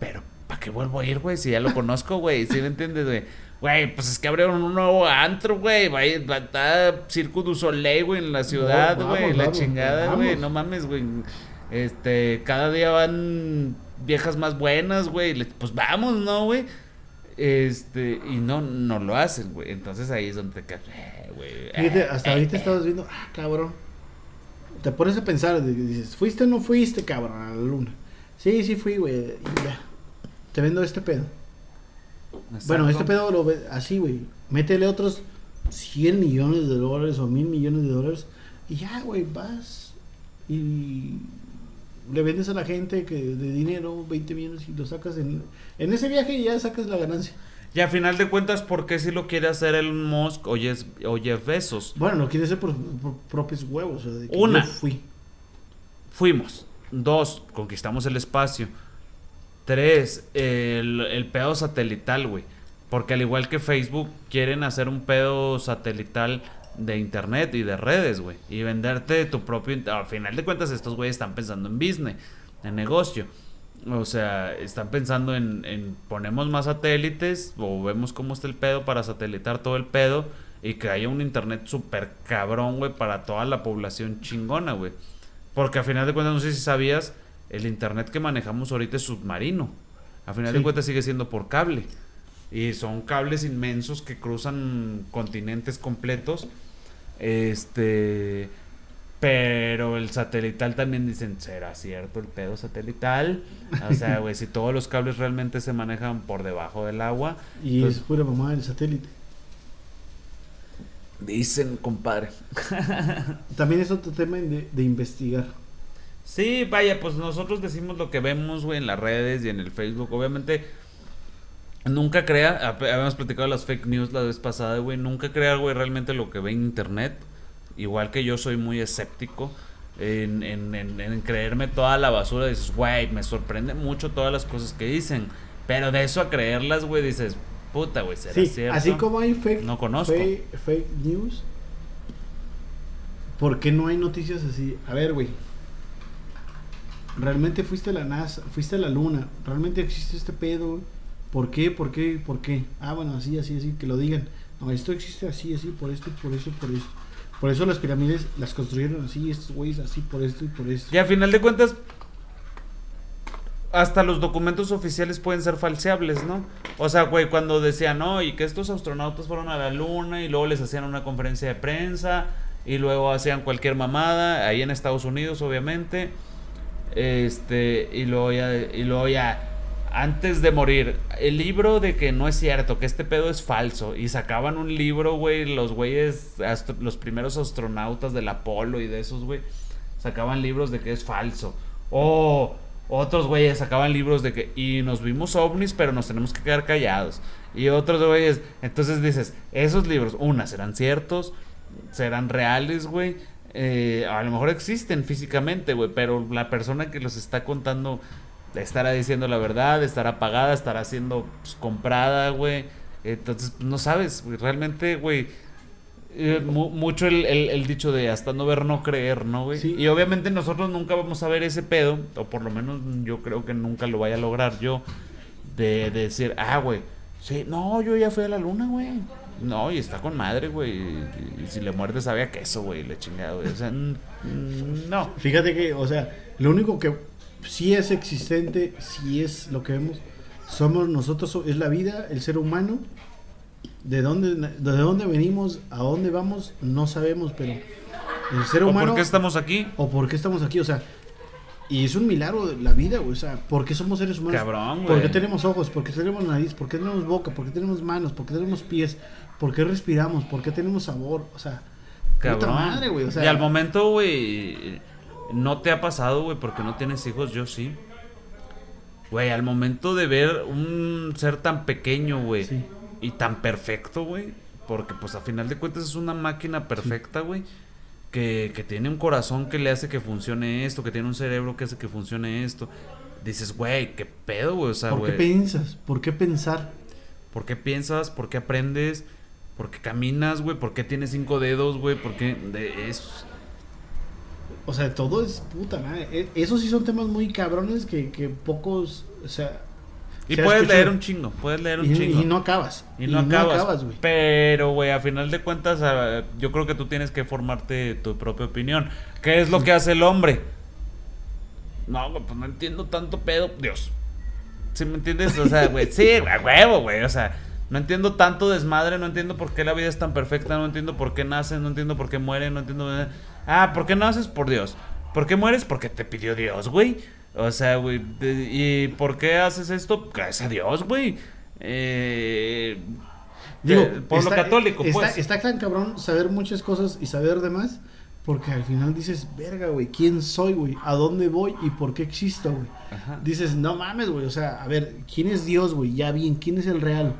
Pero, ¿para qué vuelvo a ir, güey? Si ya lo conozco, güey. ¿Sí me entiendes, güey? Güey, pues es que abrieron un nuevo antro, güey. Va a ir- va a estar Circo du Soleil, güey, en la ciudad, güey. la vamos, chingada, güey. No mames, güey. Este, cada día van viejas más buenas, güey. Pues vamos, ¿no, güey? Este, y no, no lo hacen, güey. Entonces ahí es donde te quedas, eh, güey. Fíjate, eh, hasta eh, ahorita eh. estabas viendo, ah, cabrón. Te pones a pensar, dices, ¿fuiste o no fuiste, cabrón, a la luna? Sí, sí fui, güey. y ya. Te vendo este pedo. Bueno, este pedo lo ve así, güey. Métele otros 100 millones de dólares o mil millones de dólares Y ya, güey, vas y le vendes a la gente que de dinero 20 millones y lo sacas en, en ese viaje y ya sacas la ganancia. Y a final de cuentas, ¿por qué si lo quiere hacer Elon Musk o Jeff, o Jeff Bezos? Bueno, lo quiere hacer por, por propios huevos. o sea, de que Una. yo fui. Fuimos. Dos, conquistamos el espacio. Tres, el, el pedo satelital, güey. Porque al igual que Facebook, quieren hacer un pedo satelital de internet y de redes, güey. Y venderte tu propio... Al final de cuentas, estos güeyes están pensando en business, en negocio. O sea, están pensando en, en ponemos más satélites o vemos cómo está el pedo para satelitar todo el pedo y que haya un internet súper cabrón, güey, para toda la población chingona, güey. Porque a final de cuentas, no sé si sabías, el internet que manejamos ahorita es submarino. A final de cuentas sigue siendo por cable. Y son cables inmensos que cruzan continentes completos. Este. Pero el satelital también dicen, ¿será cierto el pedo satelital? O sea, güey, si todos los cables realmente se manejan por debajo del agua. Y es pura mamá del satélite. Dicen, compadre. También es otro tema de, de investigar. Sí, vaya, pues nosotros decimos lo que vemos, güey, en las redes y en el Facebook. Obviamente, nunca crea, habíamos platicado de las fake news la vez pasada, güey, nunca crea, güey, realmente lo que ve en internet. Igual que yo soy muy escéptico en, en, en- en creerme toda la basura. Dices, güey, me sorprende mucho todas las cosas que dicen. Pero de eso a creerlas, güey, dices, puta, güey, ¿será Sí, cierto? así como hay fake, No conozco. fake, fake news, ¿por qué no hay noticias así? A ver, güey. Realmente fuiste a la NASA, fuiste a la luna, realmente existe este pedo, güey? ¿Por qué? ¿Por qué? ¿Por qué? Ah, bueno, así, así, así, que lo digan. No, esto existe así, así, por esto, por eso, por esto. Por eso las pirámides las construyeron así, estos güeyes así, por esto y por esto. Y a final de cuentas, hasta los documentos oficiales pueden ser falseables, ¿no? O sea, güey, cuando decían, no, y que estos astronautas fueron a la luna y luego les hacían una conferencia de prensa y luego hacían cualquier mamada, ahí en Estados Unidos, obviamente. Este, y luego y luego ya, antes de morir, el libro de que no es cierto, que este pedo es falso, y sacaban un libro, güey, los güeyes, los primeros astronautas del Apolo y de esos, güey, sacaban libros de que es falso. O otros güeyes sacaban libros de que, y nos vimos ovnis, pero nos tenemos que quedar callados. Y otros güeyes, entonces dices, esos libros, una, serán ciertos, serán reales, güey. Eh, a lo mejor existen físicamente, güey, pero la persona que los está contando estará diciendo la verdad, estará pagada, estará siendo pues, comprada, güey. Entonces, pues, no sabes, güey, realmente, güey. eh, mu- mucho el, el- el dicho de hasta no ver, no creer, ¿no, güey? Sí. Y obviamente nosotros nunca vamos a ver ese pedo, o por lo menos yo creo que nunca lo vaya a lograr yo, de, de decir, ah, güey, sí, no, yo ya fui a la luna, güey. No, y está con madre, güey. Y, y si le muerde sabe a queso, güey, le chingada, güey. O sea, no. Fíjate que, o sea, lo único que sí es existente, sí es lo que vemos, somos nosotros, so- es la vida, el ser humano. De dónde, de dónde venimos, a dónde vamos, no sabemos, pero el ser ¿O humano. por qué estamos aquí? o por qué estamos aquí, o sea, y es un milagro de la vida, güey, o sea, ¿por qué somos seres humanos? Cabrón, ¿Por güey. qué tenemos ojos? ¿Por qué tenemos nariz? ¿Por qué tenemos boca? ¿Por qué tenemos manos? ¿Por qué tenemos pies? ¿Por qué respiramos? ¿Por qué tenemos sabor? O sea, puta Cabrón. madre, güey, o sea, y al momento, güey, no te ha pasado, güey, porque no tienes hijos, yo sí. Güey, al momento de ver un ser tan pequeño, güey, Sí. y tan perfecto, güey, porque pues a final de cuentas es una máquina perfecta, güey, que, que tiene un corazón que le hace que funcione esto, que tiene un cerebro que hace que funcione esto. Dices, güey, qué pedo, güey, o sea, ¿por qué piensas? ¿Por qué pensar? ¿Por qué piensas? ¿Por qué aprendes? ¿Por qué caminas, güey? ¿Por qué tienes cinco dedos, güey? ¿Por qué de es O sea, todo es puta madre. E- Esos sí son temas muy cabrones que, que pocos, o sea... Y se puedes leer un chingo, puedes leer un y, chingo. y no acabas. Y no acabas. güey. pero, güey, a final de cuentas, yo creo que tú tienes que formarte tu propia opinión. ¿Qué es lo que hace el hombre? No, pues no entiendo tanto pedo. Dios. ¿Sí me entiendes? O sea, güey, sí, a huevo, güey. O sea, no entiendo tanto desmadre, no entiendo por qué la vida es tan perfecta, no entiendo por qué naces, no entiendo por qué mueren, no entiendo. Ah, ¿por qué naces? Por Dios. ¿Por qué mueres? Porque te pidió Dios, güey. O sea, güey. ¿Y por qué haces esto? Gracias a Dios, güey. Eh, Digo, por lo católico, está, pues. Está tan cabrón saber muchas cosas y saber de más. Porque al final dices, verga, güey, ¿quién soy, güey? ¿A dónde voy y por qué existo, güey? Dices, no mames, güey, o sea, a ver, ¿quién es Dios, güey? Ya bien, ¿quién es el real?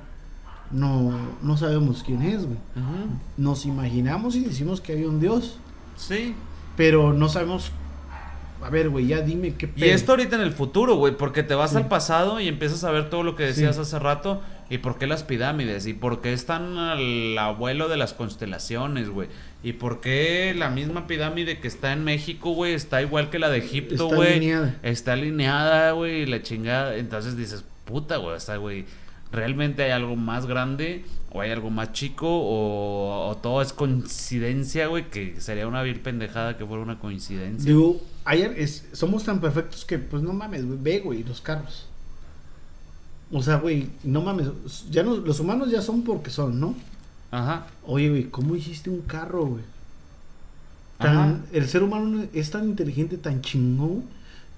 No, no sabemos quién es, güey. Nos imaginamos y decimos que hay un Dios, Sí. pero no sabemos. A ver, güey, ya dime qué Y esto ahorita en el futuro, güey, porque te vas Sí. al pasado y empiezas a ver todo lo que decías Sí. hace rato y por qué las pirámides y por qué están al abuelo de las constelaciones, güey. Y por qué la misma pirámide que está en México, güey, está igual que la de Egipto, Está güey. alineada. Está alineada, güey, y la chingada. Entonces dices, puta, güey, o sea, güey, ¿realmente hay algo más grande o hay algo más chico o, o todo es coincidencia, güey? Que sería una vil pendejada que fuera una coincidencia. Digo, ayer es, somos tan perfectos que, pues no mames, güey, ve, güey, los carros. O sea, güey, no mames, ya no, los humanos ya son porque son, ¿no? Ajá. Oye, güey, ¿cómo hiciste un carro, güey? Tan- el ser humano es tan inteligente, tan chingón,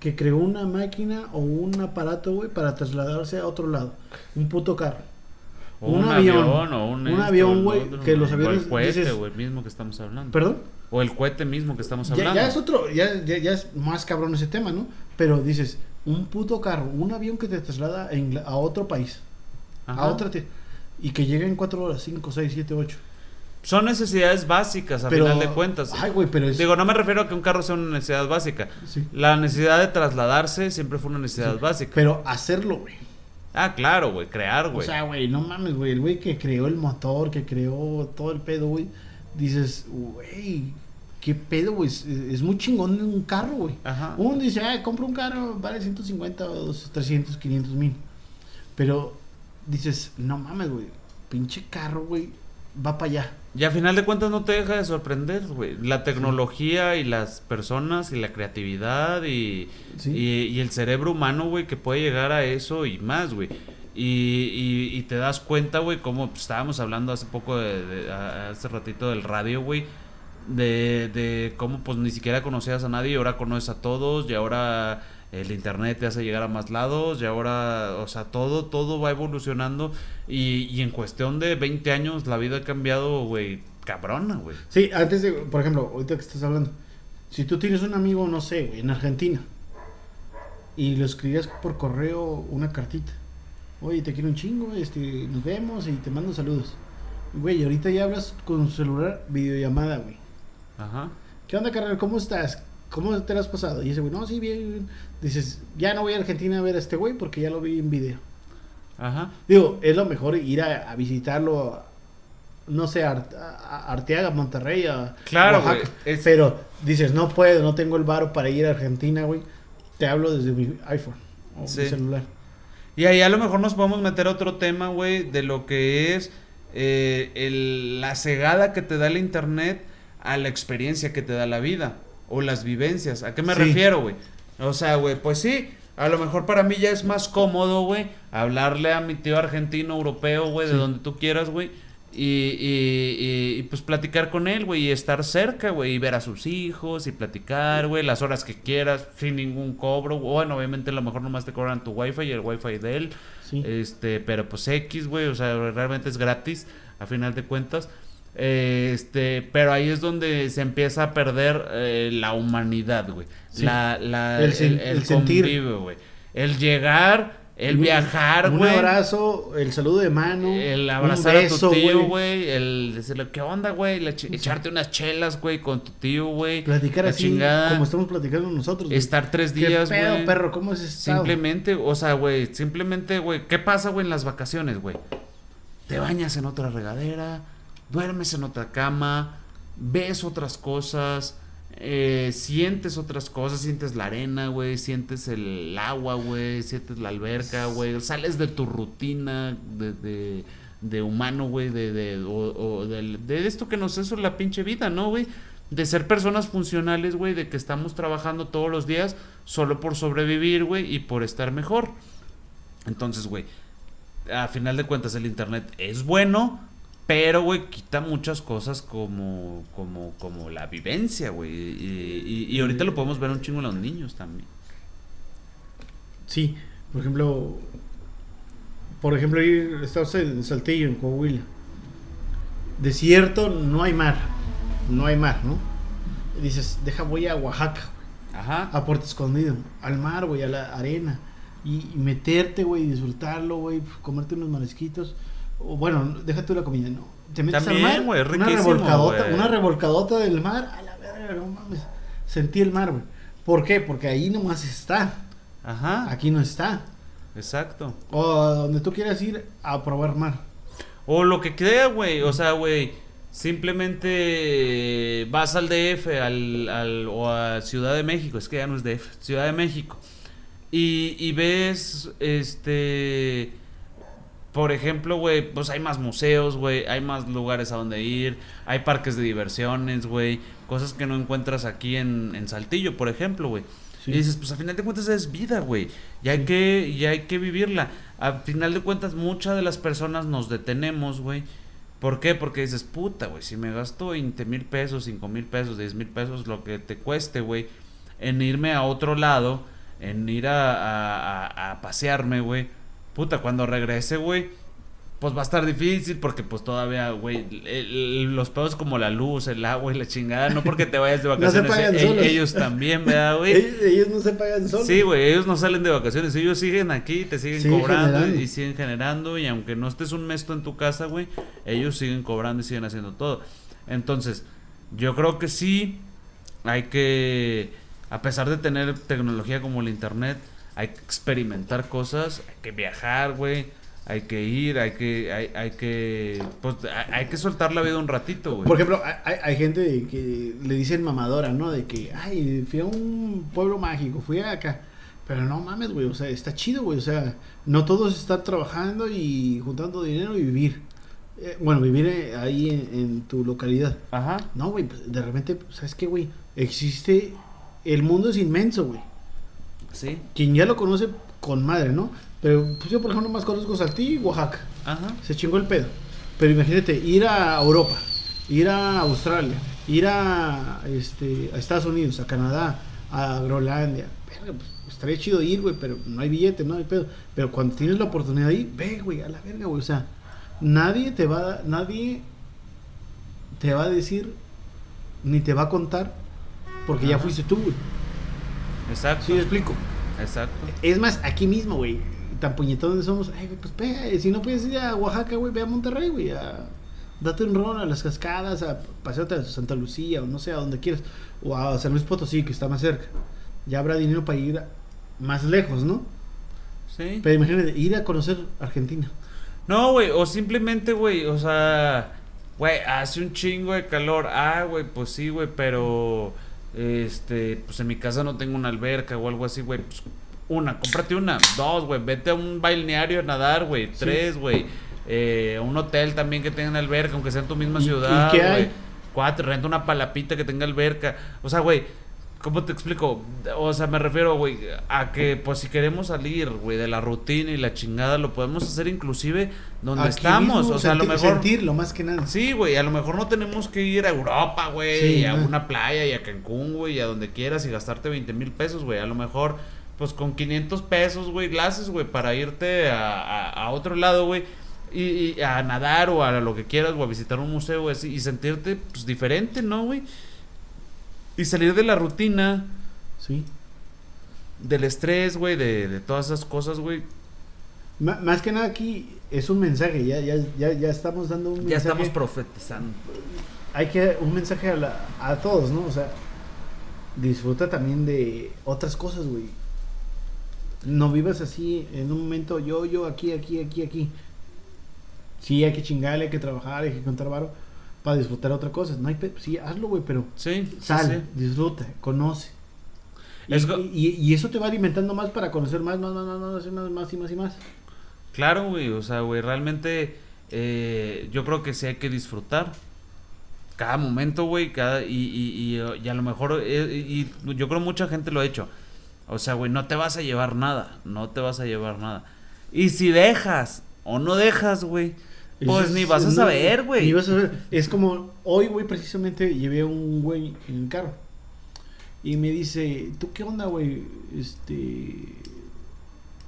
que creó una máquina o un aparato, güey, para trasladarse a otro lado. Un puto carro. O Un un, avión. avión, o un, avión, güey, que los o aviones, el cohete, dices- güey, mismo que estamos hablando. ¿Perdón? O el cohete mismo que estamos hablando. ya es otro, ya, ya, ya es más cabrón ese tema, ¿no? Pero dices, un puto carro, un avión que te traslada a, otro país, Ajá. a otra... te- y que llega en 4 horas, 5, 6, 7, 8. Son necesidades básicas, a Pero- final de cuentas. Ay, güey, pero es... Digo, no me refiero a que un carro sea una necesidad básica. sí. La necesidad de trasladarse siempre fue una necesidad Sí. básica. Pero hacerlo, güey. Ah, claro, güey, crear, O güey. sea, güey, no mames, güey. El güey que creó el motor, que creó todo el pedo, güey. Dices, güey, qué pedo, güey. Es, es muy chingón un carro, güey. Ajá. Uno dice, ah, compra un carro, vale 150 o 200, 300, 500 mil. Pero dices, no mames, güey. Pinche carro, güey, va para allá. Y a final de cuentas no te deja de sorprender, güey. La tecnología y las personas y la creatividad y, Sí. y, y el cerebro humano, güey, que puede llegar a eso y más, güey. Y, y, y te das cuenta, güey, como estábamos hablando hace poco, de, hace ratito del radio, güey, de, de cómo pues ni siquiera conocías a nadie y ahora conoces a todos y ahora el internet te hace llegar a más lados y ahora, o sea, todo, todo va evolucionando y, y en cuestión de 20 años la vida ha cambiado, güey, cabrona, güey. Sí, antes de, por ejemplo, ahorita que estás hablando, si tú tienes un amigo, no sé, güey, en Argentina, y lo escribías por correo una cartita, oye, te quiero un chingo, este, nos vemos y te mando saludos. Güey, ahorita ya hablas con su celular, videollamada, güey. Ajá. ¿Qué onda, carnal? ¿Cómo estás? ¿Cómo te lo has pasado? Y ese güey, no, sí, bien, bien. Dices, ya no voy a Argentina a ver a este güey porque ya lo vi en video. Ajá. Digo, es lo mejor ir a, a visitarlo, no sé, a, a Arteaga, Monterrey, a Claro, Oaxaca. es- Pero dices, no puedo, no tengo el varo para ir a Argentina, güey. Te hablo desde mi iPhone o Sí. mi celular. Y ahí a lo mejor nos podemos meter a otro tema, güey, de lo que es eh, el- la cegada que te da el internet a la experiencia que te da la vida o las vivencias. ¿A qué me Sí. refiero, güey? O sea, güey, pues sí, a lo mejor para mí ya es más cómodo, güey, hablarle a mi tío argentino, europeo, güey, de donde tú quieras, güey. Y, y- y- y, pues platicar con él, güey, y estar cerca, güey, y ver a sus hijos y platicar, güey, las horas que quieras, sin ningún cobro. Bueno, obviamente a lo mejor nomás te cobran tu wifi y el wifi de él. Sí. Este, pero pues X, güey, o sea, realmente es gratis, a final de cuentas. Eh, este, pero ahí es donde se empieza a perder eh, la humanidad, güey. Sí. La, la, El sen- el sentir. güey. El llegar, el Un- viajar, Un güey. abrazo, el saludo de mano. El un abrazar beso, a tu tío, güey. El decirle, ¿qué onda, güey? Echarte unas chelas, güey, con tu tío, güey. Platicar La así, chingada. como estamos platicando nosotros. güey. Estar tres ¿Qué días, pedo, güey. perro? ¿Cómo has estado? Simplemente, o sea, güey, simplemente, güey, ¿qué pasa, güey, en las vacaciones, güey? Te bañas en otra regadera, duermes en otra cama, ves otras cosas, eh, sientes otras cosas, sientes la arena, güey, sientes el agua, güey, sientes la alberca, güey, sales de tu rutina de, de, de humano, güey, de, de, o, de esto que nos es la pinche vida, ¿no, güey? De ser personas funcionales, güey, de que estamos trabajando todos los días solo por sobrevivir, güey, y por estar mejor. Entonces, güey, a final de cuentas el internet es bueno, pero, güey, quita muchas cosas como, como, como la vivencia, güey. Y, y- y ahorita lo podemos ver un chingo en los niños también. Sí, por ejemplo, por ejemplo, estamos en Saltillo, en Coahuila. Desierto, no hay mar, no hay mar, ¿no? Y dices, deja, voy a Oaxaca, Ajá. a Puerto Escondido, al mar, güey, a la arena. Y, y meterte, güey, disfrutarlo, güey, comerte unos marisquitos. O bueno, déjate la comida, ¿no? Te metes También, al mar, una revolcadota, güey. una revolcadota del mar, a la verga, no mames. Sentí el mar, güey. ¿Por qué? Porque ahí nomás está. Ajá. Aquí no está. Exacto. O donde tú quieras ir a probar mar. O lo que crea, güey. O sea, güey. Simplemente vas al DF al, al- o a Ciudad de México. Es que ya no es DF. Ciudad de México. Y, y ves, este... Por ejemplo, güey, pues hay más museos, güey, hay más lugares a donde ir, hay parques de diversiones, güey, cosas que no encuentras aquí en, en Saltillo, por ejemplo, güey. Sí. Y dices, pues a final de cuentas es vida, güey. Y hay Sí. que, y hay que vivirla. A final de cuentas, muchas de las personas nos detenemos, güey. ¿Por qué? Porque dices, puta, güey, si me gasto 20 mil pesos, 5 mil pesos, 10 mil pesos, lo que te cueste, güey, en irme a otro lado, en ir a, a, a- a pasearme, güey. Puta, cuando regrese, güey, pues va a estar difícil porque pues todavía, güey, el- los pedos como la luz, el agua y la chingada, no porque te vayas de No se vacaciones, pagan eh, solos. ellos también, ¿verdad, güey? Ellos, ellos no se pagan solos. Sí, güey, ellos no salen de vacaciones, ellos siguen aquí, te siguen cobrando generando. y siguen generando y aunque no estés un mes en tu casa, güey, ellos siguen cobrando y siguen haciendo todo. Entonces, yo creo que sí hay que, a pesar de tener tecnología como el internet, hay que experimentar cosas, hay que viajar, güey, hay que ir, hay que, hay, hay que, pues, hay, hay que soltar la vida un ratito, güey. Por ejemplo, hay- gente que le dicen mamadora, ¿no? De que, ay, fui a un pueblo mágico, fui acá. Pero no mames, güey, o sea, está chido, güey. O sea, no todos están trabajando y juntando dinero y vivir. Eh, bueno, vivir eh, ahí en, en tu localidad. Ajá. No, güey, pues, de repente, ¿sabes qué, güey? Existe. El mundo es inmenso, güey. Sí. Quien ya lo conoce con madre, ¿no? Pero pues yo, por ejemplo, más conozco Saltillo y Oaxaca. Ajá. Se chingó el pedo. Pero imagínate, ir a Europa, ir a Australia, ir a, este, a Estados Unidos, a Canadá, a Groenlandia. Verga, pues, estaría chido ir, güey, pero no hay billete, no hay pedo. Pero cuando tienes la oportunidad de ir, ve, güey, a la verga, güey. O sea, nadie te va a, nadie te va a decir ni te va a contar porque ya fuiste tú, güey. Exacto. ¿Sí me explico? Exacto. Es más, aquí mismo, güey. Tan puñetones somos. Ay, güey, pues ve, si no puedes ir a Oaxaca, güey, ve a Monterrey, güey. A, date un rol a las cascadas, a pasearte a Santa Lucía, o no sé, a donde quieras. O a San Luis Potosí, que está más cerca. Ya habrá dinero para ir más lejos, ¿no? Sí. Pero imagínate, ir a conocer Argentina. No, güey, o simplemente, güey, o sea, güey, hace un chingo de calor. Ah, güey, pues sí, güey, pero este, pues en mi casa no tengo una alberca o algo así, güey. Pues una, cómprate una, dos, güey, vete a un balneario a nadar, güey, tres, güey. Eh, un hotel también que tenga alberca, aunque sea en tu misma ¿Y- y ciudad, qué güey. hay? Cuatro, renta una palapita que tenga alberca. O sea, güey, ¿cómo te explico? O sea, me refiero, güey, a que, pues, si queremos salir, güey, de la rutina y la chingada, lo podemos hacer inclusive donde Aquí estamos. mismo O sea, a lo mejor. Sentirlo más que nada. Sí, güey, a lo mejor no tenemos que ir a Europa, güey, Sí, a una playa y a Cancún, güey, y a donde quieras y gastarte 20 mil pesos, güey. A lo mejor, pues con 500 pesos, güey, glases, güey, para irte a, a- a otro lado, güey, y, y a nadar o a lo que quieras, o a visitar un museo, güey, y sentirte, pues, diferente, ¿no, güey? Y salir de la rutina, Sí. del estrés, güey, de, de todas esas cosas, güey. Más que nada aquí es un mensaje. Ya, ya, ya, ya estamos dando un mensaje. Ya estamos profetizando. hay que un mensaje a, la- a todos, ¿no? O sea, disfruta también de otras cosas, güey. No vivas así en un momento yo, yo, aquí, aquí, aquí, aquí. Sí, hay que chingarle, hay que trabajar, hay que contar varo para disfrutar otra cosa. No hay pe- sí, hazlo, güey, pero Sí, sal, sí. disfruta, conoce. Y, Es go- y- y eso te va alimentando más para conocer más, más, más, más, más, más, más y más y más. Claro, güey, o sea, güey, realmente eh, yo creo que sí hay que disfrutar cada momento, güey, cada y, y, y, y a lo mejor eh, y, y yo creo mucha gente lo ha hecho. O sea, güey, no te vas a llevar nada, no te vas a llevar nada. Y si dejas o no dejas, güey, pues ni vas a no, saber, güey. Ni vas a saber. Es como hoy, güey, precisamente llevé a un güey en el carro. Y me dice, ¿tú qué onda, güey? Este.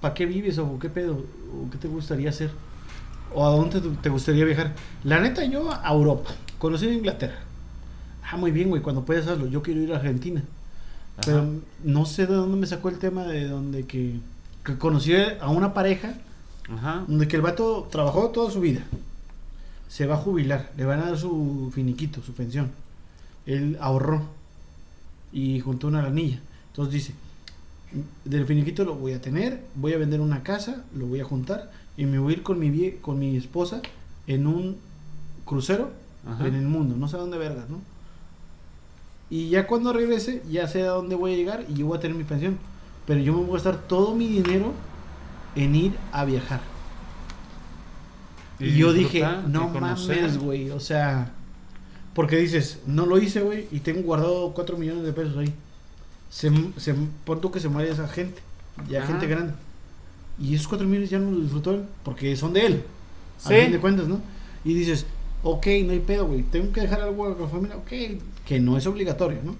¿Para qué vives o qué pedo? ¿O qué te gustaría hacer? ¿O a dónde te- gustaría viajar? La neta, yo a Europa. Conocí Inglaterra. ah, muy bien, güey, cuando puedes hacerlo, yo quiero ir a Argentina. Ajá. Pero no sé de dónde me sacó el tema de donde que, que conocí a una pareja Ajá. donde que el vato trabajó toda su vida. Se va a jubilar, le van a dar su finiquito, su pensión. Él ahorró y juntó una lanilla. Entonces dice, del finiquito lo voy a tener, voy a vender una casa, lo voy a juntar y me voy a ir con mi, vie- con mi esposa en un crucero Ajá. en el mundo, no sé a dónde vergas, ¿no? Y ya cuando regrese, ya sé a dónde voy a llegar y yo voy a tener mi pensión. Pero yo me voy a gastar todo mi dinero en ir a viajar. Y, yo dije, no mames, güey, o sea, porque dices, no lo hice, güey, y tengo guardado 4 millones de pesos ahí. Se, se, pon tú que se muere esa gente, ya Ajá. gente grande. Y esos 4 millones ya no los disfrutó él, porque son de él, Sí. a fin de cuentas, ¿no? Y dices, ok, no hay pedo, güey, tengo que dejar algo a la familia, ok, que no es obligatorio, ¿no?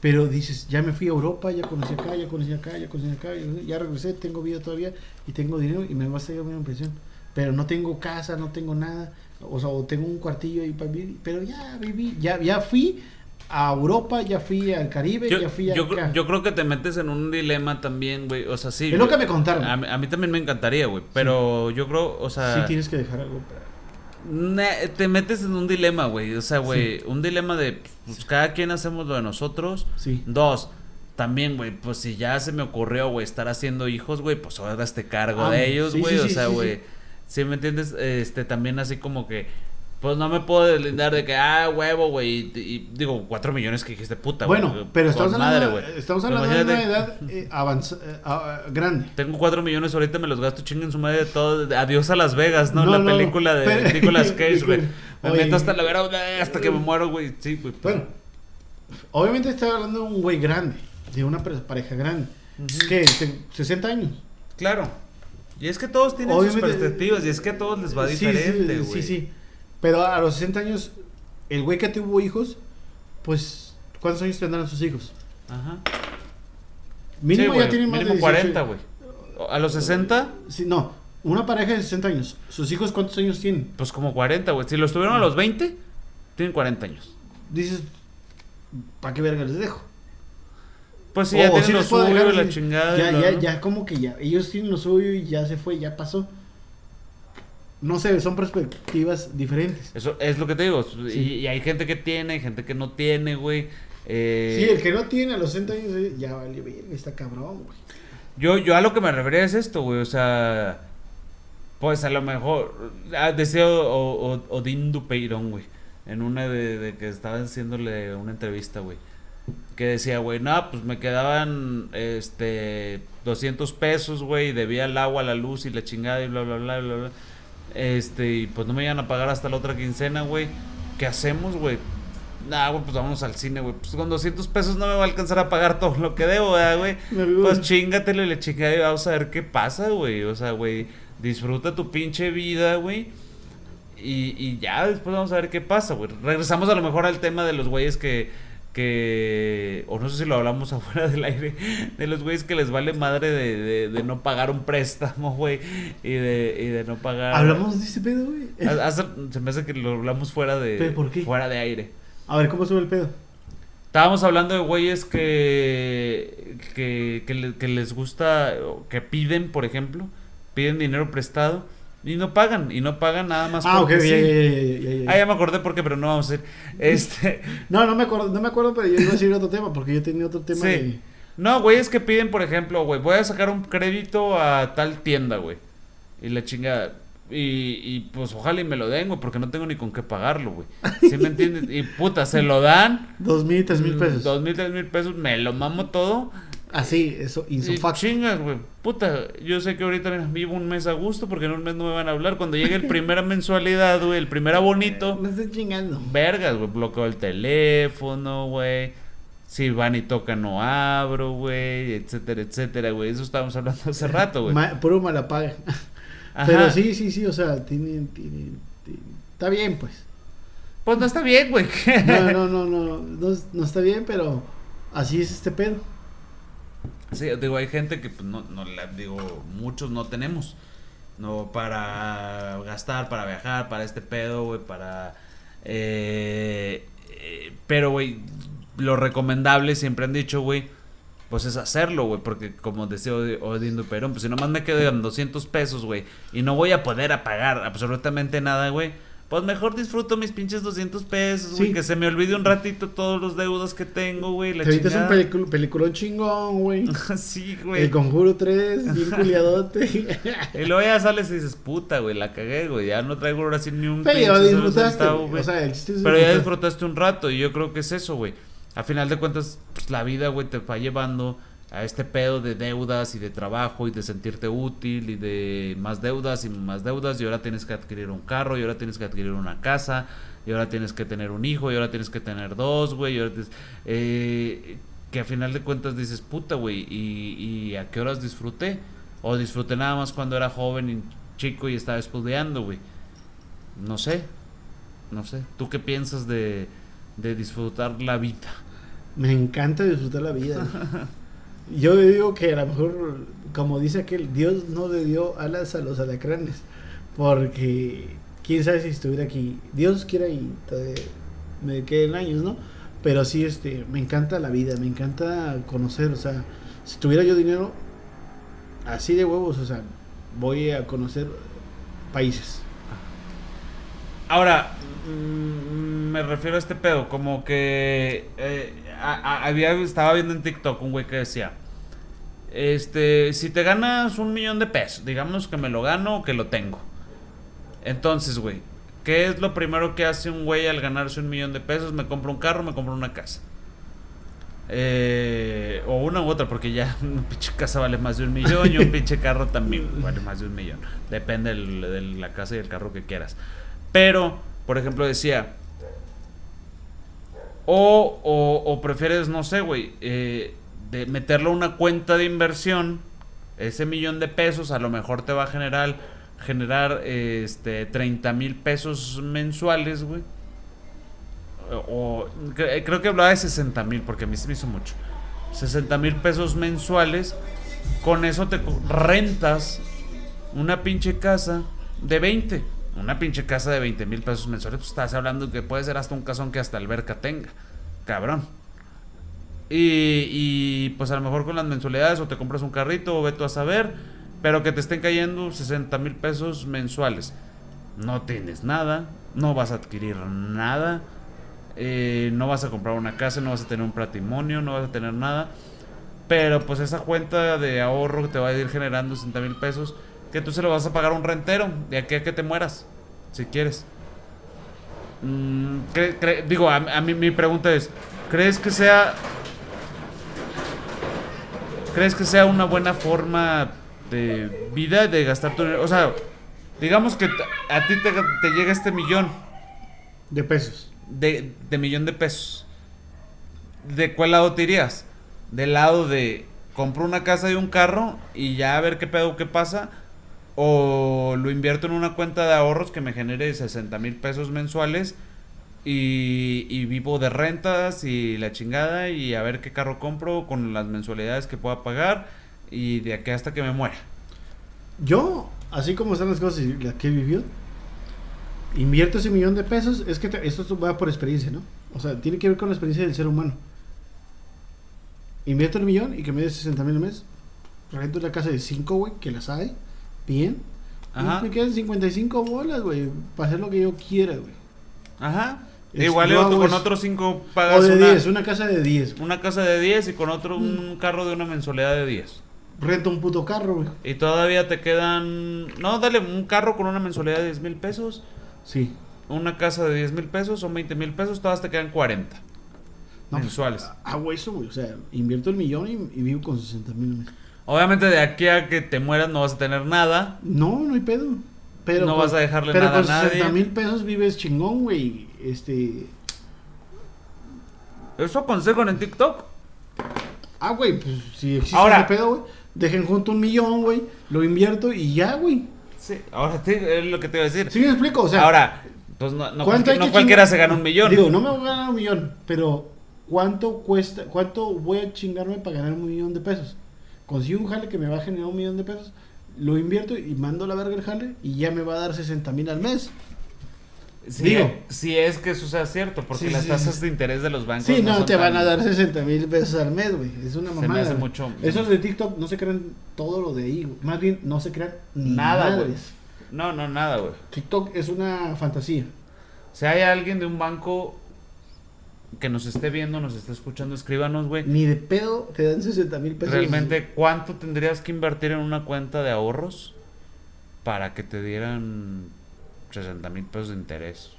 Pero dices, ya me fui a Europa, ya conocí acá, ya conocí acá, ya conocí acá, ya- regresé, tengo vida todavía y tengo dinero y me va a salir una pensión. Pero no tengo casa, no tengo nada, o sea, o tengo un cuartillo ahí para vivir, pero ya viví, ya, ya fui a Europa, ya fui al Caribe, Yo, ya fui yo, acá. yo creo que te metes en un dilema también, güey. O sea, sí. Es lo que me contaron. A, a mí también me encantaría, güey. Pero yo creo, o sea. sí tienes que dejar algo para... Ne- te metes en un dilema, güey. O sea, güey, un dilema de, pues cada quien hacemos lo de nosotros. Sí. Dos, también, güey, pues si ya se me ocurrió, güey, estar haciendo hijos, güey, pues ahora hazte cargo Ah, de ellos, sí, güey. sí, o sea, güey. ¿sí me entiendes? Este, también así como que, pues no me puedo deslindar de que, ah, huevo, güey. Y, y digo, cuatro millones que dijiste, puta, güey. Bueno, pero estamos hablando, güey. estamos hablando de una edad eh, avanza- eh, ah, grande. Tengo cuatro millones, ahorita me los gasto chinguen su madre de todo. Adiós a Las Vegas, ¿no? No, la no, película de pero- Nicolas Cage, güey. Me Oye. meto hasta la vera hasta que me muero, güey. Sí, güey. Bueno, obviamente estaba hablando de un güey grande, de una pareja grande. ¿Qué? Te- ¿60 años? Claro. Y es que todos tienen Obviamente- sus perspectivas y es que a todos les va Sí, sí, diferente, sí, güey. sí. Pero a los 60 años, el güey que tuvo hijos, pues, ¿cuántos años tendrán sus hijos? Ajá. Mínimo Sí, ya tienen más mínimo de 18. 40, güey. A los 60, Sí, no, una pareja de 60 años. ¿Sus hijos cuántos años tienen? pues como 40, güey. Si los tuvieron a los 20, tienen 40 años. Dices, ¿para qué verga les dejo? Pues sí, ya tienen lo suyo la chingada. Ya, ya, ya, como que ya. Ellos tienen lo suyo y ya se fue, ya pasó. No sé, son perspectivas diferentes. Eso es lo que te digo. Y, Sí. y hay gente que tiene, gente que no tiene, güey. Eh, Sí, el que no tiene a los 60 años, eh, ya vale, está cabrón, güey. Yo, yo a lo que me refería es esto, güey. O sea, pues a lo mejor. ah, Decía O- O- Odín Dupeirón, güey. En una de, de que estaba haciéndole una entrevista, güey. Que decía, güey, no, pues me quedaban este 200 pesos, güey. y Debía el agua, la luz y la chingada y bla, bla, bla, bla, bla. Este, y pues no me iban a pagar hasta la otra quincena, güey. ¿Qué hacemos, güey? Nah, güey, pues vámonos al cine, güey. Pues con 200 pesos no me va a alcanzar a pagar todo lo que debo, ¿verdad, güey. Pues chingatelo y le chingada y vamos a ver qué pasa, güey. O sea, güey, disfruta tu pinche vida, güey. Y, y ya después vamos a ver qué pasa, güey. Regresamos a lo mejor al tema de los güeyes que, que... O no sé si lo hablamos afuera del aire. De los güeyes que les vale madre de, de, de no pagar un préstamo, güey. Y de, y de no pagar... Hablamos de ese pedo, güey. Ha- hace- se me hace que lo hablamos fuera de... ¿Pero por qué? Fuera de aire. A ver, ¿cómo sube el pedo? Estábamos hablando de güeyes que, que, que, le- que les gusta, que piden, por ejemplo, piden dinero prestado y no pagan, y no pagan nada más Ah, ok, porque sí. ya, ya. Ah, ya me acordé por qué, pero no vamos a ir. Este, No, no me acuerdo, no me acuerdo, pero yo iba a decir otro tema, porque yo tenía otro tema sí. de... No, güeyes que piden, por ejemplo, güey, voy a sacar un crédito a tal tienda, güey. Y la chinga y, y pues ojalá y me lo den, güey, porque no tengo ni con qué pagarlo, güey. ¿Sí me entiendes? Y puta, se lo dan. Dos mil, tres mil pesos. Dos mil, tres mil pesos, me lo mamo todo. Así, eso, Y insofacto. chingas, güey. Puta, yo sé que ahorita mira, vivo un mes a gusto porque en un mes no me van a hablar. Cuando llegue el primera mensualidad, güey, el primer abonito, Me estoy chingando. vergas, güey. Bloqueo el teléfono, güey. Si van y tocan, no abro, güey, etcétera, etcétera, güey. Eso estábamos hablando hace rato, güey. Ma- puro mala paga. Ajá. Pero sí, sí, sí, o sea, tiene, tiene, tiene- está bien, pues. Pues no está bien, güey. No, no, no, no, no está bien, pero así es este pedo. Sí, digo, hay gente que, pues, no, no, la, digo, muchos no tenemos. No, para gastar, para viajar, para este pedo, güey, para Eh, eh, pero, güey, lo recomendable, siempre han dicho, güey, pues es hacerlo, güey, porque como decía Odín Duperón, pues si nomás me quedan 200 pesos, güey, y no voy a poder apagar absolutamente nada, güey, pues mejor disfruto mis pinches 200 pesos, güey, Sí. que se me olvide un ratito todos los deudos que tengo, güey, la Te un chingada. pelicul- peliculón chingón, güey. sí, güey. El Conjuro 3, bien culiadote. Y luego ya sales y dices, puta, güey, la cagué, güey, ya no traigo ahora sí ni un Pero ya pinche disfrutaste. centavo, güey. O sea, el chiste es Pero ya disfrutaste un rato y yo creo que es eso, güey. A final de cuentas, pues la vida, güey, te va llevando a este pedo de deudas y de trabajo y de sentirte útil y de más deudas y más deudas y ahora tienes que adquirir un carro y ahora tienes que adquirir una casa y ahora tienes que tener un hijo y ahora tienes que tener dos, güey, y ahora tienes- eh, que a final de cuentas dices, puta, güey, y, y a qué horas disfruté? O disfruté nada más cuando era joven y chico y estaba estudiando, güey. No sé, no sé. ¿Tú qué piensas de, de disfrutar la vida? Me encanta disfrutar la vida. Yo digo que a lo mejor, como dice aquel, Dios no le dio alas a los alacranes. Porque quién sabe si estuviera aquí. Dios quiera y me queden años, ¿no? Pero sí, este, me encanta la vida, me encanta conocer. O sea, si tuviera yo dinero, así de huevos, o sea, voy a conocer países. Ahora, me refiero a este pedo, como que eh, había, estaba viendo en TikTok un güey que decía, este, si te ganas un millón de pesos, digamos que me lo gano o que lo tengo. Entonces, güey, ¿qué es lo primero que hace un güey al ganarse un millón de pesos? Me compro un carro, me compro una casa. Eh, o una u otra, porque ya una pinche casa vale más de un millón y un pinche carro también vale más de un millón. Depende de la casa y el carro que quieras. Pero, por ejemplo, decía, o, o, prefieres, no sé, güey, eh, de meterlo a una cuenta de inversión, ese millón de pesos a lo mejor te va a generar, generar este, 30 mil pesos mensuales, güey. O, cre- creo que hablaba de 60 mil, porque a mí se me hizo mucho. 60 mil pesos mensuales. Con eso te rentas una pinche casa de 20. Una pinche casa de 20 mil pesos mensuales. Pues estás hablando que puede ser hasta un casón que hasta alberca tenga. Cabrón. Y, y, pues a lo mejor con las mensualidades o te compras un carrito o ve tú a saber. Pero que te estén cayendo 60 mil pesos mensuales. No tienes nada. No vas a adquirir nada. eh, no vas a comprar una casa. No vas a tener un patrimonio. No vas a tener nada. Pero pues esa cuenta de ahorro te va a ir generando 60 mil pesos. Que tú se lo vas a pagar a un rentero. De aquí a que te mueras. Si quieres. Mm, cre- cre- digo, a, a mí mi pregunta es. ¿Crees que sea... ¿Crees que sea una buena forma de vida de gastar tu dinero? O sea, digamos que a ti te, te llega este millón De pesos. de, de millón de pesos. ¿De cuál lado te irías? ¿Del lado de compro una casa y un carro y ya a ver qué pedo qué pasa? ¿O lo invierto en una cuenta de ahorros que me genere 60 mil pesos mensuales y, vivo de rentas y la chingada y a ver qué carro compro con las mensualidades que pueda pagar y de aquí hasta que me muera? Yo, así como están las cosas y las que he invierto ese millón de pesos. Es que te- esto va por experiencia, ¿no? O sea, tiene que ver con la experiencia del ser humano. Invierto el millón y que me dé 60 mil al mes. Rento una casa de 5, güey, que las hay. Bien. Ajá. Me quedan 55 bolas, güey, para hacer lo que yo quiera, güey. Ajá. Es- Igual yo otro- con otros cinco O pagas de una, 10, una casa de 10. güey. una casa de 10 y con otro un carro de una mensualidad de 10. Rento un puto carro, güey. Y todavía te quedan... No, dale un carro con una mensualidad de 10 mil pesos. Sí. Una casa de 10 mil pesos son 20 mil pesos. Todas te quedan 40 No, mensuales. Hago eso, güey. O sea, invierto el millón y, y vivo con 60 mil. Obviamente de aquí a que te mueras no vas a tener nada. No, no hay pedo. Pero No con- vas a dejarle pero nada a con nadie. 60 mil pesos vives chingón, güey. Este. Eso aconsejan en TikTok. Ah, güey, pues si existe Ahora- ese pedo, güey. Dejen junto un millón, güey. Lo invierto y ya, güey. Sí, ahora te- es lo que te iba a decir. ¿Sí me explico? O sea, ahora, pues no, no, ¿cuánto cualquier- no cualquiera chingar? se gana un millón. Digo, no me voy a ganar un millón, pero ¿cuánto cuesta, cuánto voy a chingarme para ganar un millón de pesos? Consigo un jale que me va a generar un millón de pesos, lo invierto y mando la verga el jale y ya me va a dar 60 mil al mes. Si, Digo. si es que eso sea cierto, porque Sí, las sí, tasas sí. de interés de los bancos. Sí, no, te van a dar 60 mil pesos al mes, güey. Es una Se me mamada. hace mucho- Esos de TikTok no se crean todo lo de ahí, güey. Más bien, no se crean Nada, güey. No, no, nada, güey. TikTok es una fantasía. Si hay alguien de un banco que nos esté viendo, nos esté escuchando, escríbanos, güey. Ni de pedo te dan 60 mil pesos. Realmente, ¿cuánto tendrías que invertir en una cuenta de ahorros para que te dieran 60 mil pesos de interés?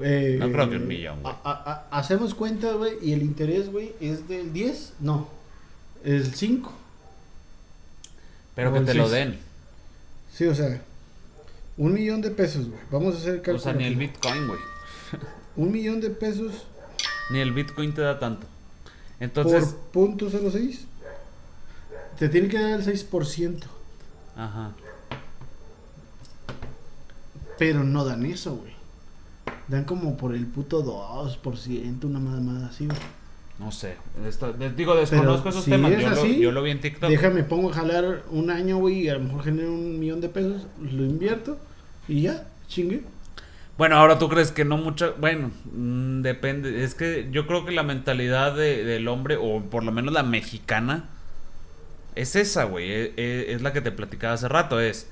Eh, No creo que un millón, güey. a- a- a- hacemos cuenta, güey, y el interés, güey, es del 10. No, el 5. Pero O que te lo den. Sí, o sea, un millón de pesos, güey. Vamos a hacer el O cálculo. sea, ni el. Bitcoin, güey. Un millón de pesos Ni el Bitcoin te da tanto. Entonces, por punto 06. Te tiene que dar el 6%. ajá. Pero no dan eso, güey. Dan como por el puto 2%, una mamada así, güey. No sé. Esto- les digo, desconozco esos si temas. es Yo, así, lo, yo lo vi en TikTok. Déjame, pongo a jalar un año, güey, y a lo mejor genero un millón de pesos, lo invierto y ya, chingue. Bueno, ahora tú crees que no mucha. Bueno, mm, depende. Es que yo creo que la mentalidad de- del hombre, o por lo menos la mexicana, es esa, güey. e- e- Es, la que te platicaba hace rato. Es.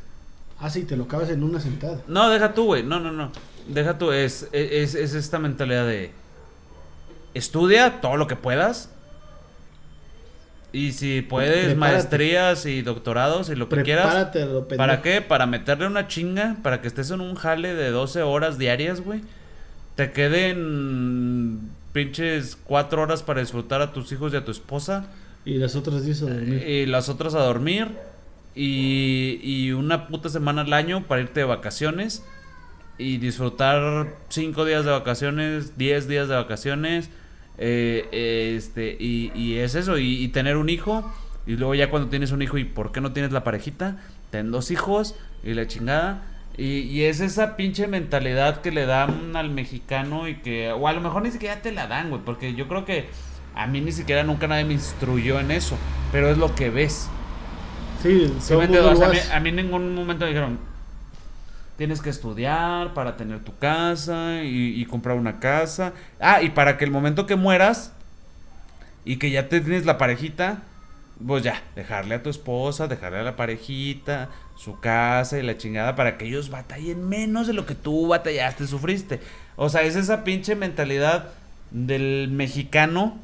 Ah, sí, te lo acabas en una sentada. No, deja tú, güey. No, no, no. Deja tú. Es, es, es esta mentalidad de. Estudia todo lo que puedas. Y si puedes, Prepárate. maestrías y doctorados y lo que quieras. Prepárate, lo pendejo. ¿Para qué? Para meterle una chinga, para que estés en un jale de 12 horas diarias, güey. Te queden pinches 4 horas para disfrutar a tus hijos y a tu esposa. Y las otras 10 a dormir. Y las otras a dormir. Y, y una puta semana al año para irte de vacaciones. Y disfrutar 5 días de vacaciones, 10 días de vacaciones. Eh, este, y, y es eso, y, y tener un hijo. Y luego ya cuando tienes un hijo, ¿y por qué no tienes la parejita? Ten dos hijos y la chingada. Y, y es esa pinche mentalidad que le dan al mexicano y que, o a lo mejor ni siquiera te la dan, güey, porque yo creo que a mí ni siquiera nunca nadie me instruyó en eso, pero es lo que ves. Sí. O sea, a, mí, a mí en ningún momento me dijeron, tienes que estudiar para tener tu casa y, comprar una casa. Ah, y para que el momento que mueras y que ya te tienes la parejita, pues ya, dejarle a tu esposa, dejarle a la parejita, su casa y la chingada para que ellos batallen menos de lo que tú batallaste, sufriste. O sea, es esa pinche mentalidad del mexicano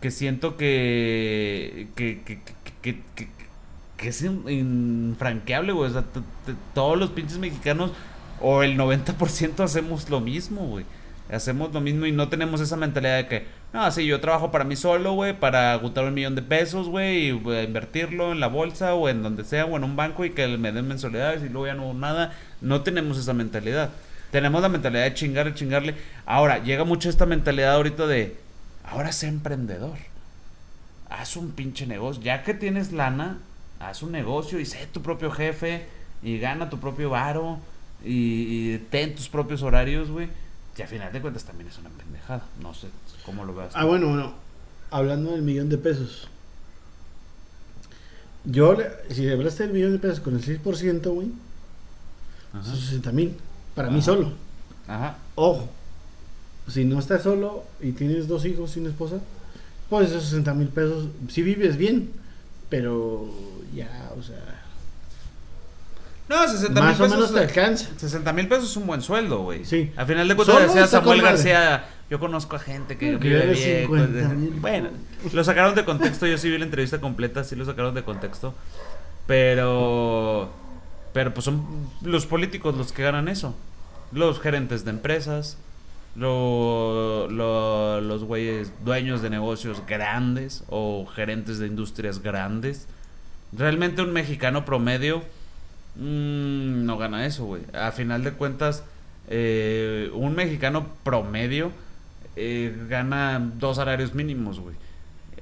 que siento que que, que, que, que- es in- infranqueable, güey. O sea, todos los pinches mexicanos o el 90% hacemos lo mismo, güey. Hacemos lo mismo y no tenemos esa mentalidad de que, no, sí, yo trabajo para mí solo, güey, para juntar un millón de pesos, güey, y invertirlo en la bolsa o en donde sea o en un banco y que me den mensualidades y luego ya no nada. No tenemos esa mentalidad. Tenemos la mentalidad de chingar, chingarle. Ahora, llega mucho esta mentalidad ahorita de, ahora sé emprendedor. Haz un pinche negocio. Ya que tienes lana, haz un negocio y sé tu propio jefe y gana tu propio varo y, y ten tus propios horarios, güey. Y a final de cuentas también es una pendejada. No sé cómo lo veas. Ah, tú. bueno, bueno. Hablando del millón de pesos. Yo, le- si hablaste del millón de pesos con el 6%, güey, son 60 mil. Para mí Ajá. solo. Ajá. Ojo, si no estás solo y tienes dos hijos sin esposa, pues esos 60 mil pesos, si vives bien, pero ya, o sea, No, 60 mil más o pesos. menos te alcanza. 60 mil pesos es un buen sueldo, güey. Sí. A final de cuentas decía Samuel. García, yo conozco a gente que vive bien. 50 pues, mil. bueno, lo sacaron de contexto, yo sí vi la entrevista completa, sí lo sacaron de contexto. Pero pero pues son los políticos los que ganan eso. Los gerentes de empresas, lo- lo- los güeyes dueños de negocios grandes o gerentes de industrias grandes. Realmente un mexicano promedio mm, no gana eso, güey. A final de cuentas, eh, un mexicano promedio eh, gana dos salarios mínimos, güey.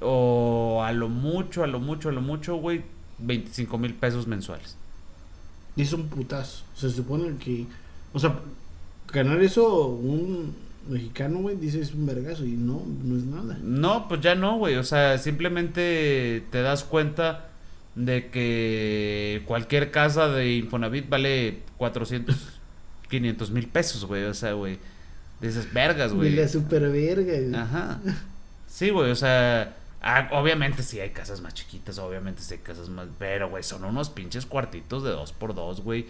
O a lo mucho, a lo mucho, a lo mucho, güey, 25 mil pesos mensuales. Y es un putazo. Se supone que, o sea, ganar eso un mexicano, güey, dices un vergazo y no, no es nada. No, pues ya no, güey. O sea, simplemente te das cuenta de que cualquier casa de Infonavit vale 400, 500 mil pesos, güey. O sea, güey. Dices, vergas, De güey. la super verga, güey. Ajá. Sí, güey, o sea, ah, obviamente sí hay casas más chiquitas, obviamente sí hay casas más, pero güey, son unos pinches cuartitos de dos por dos, güey,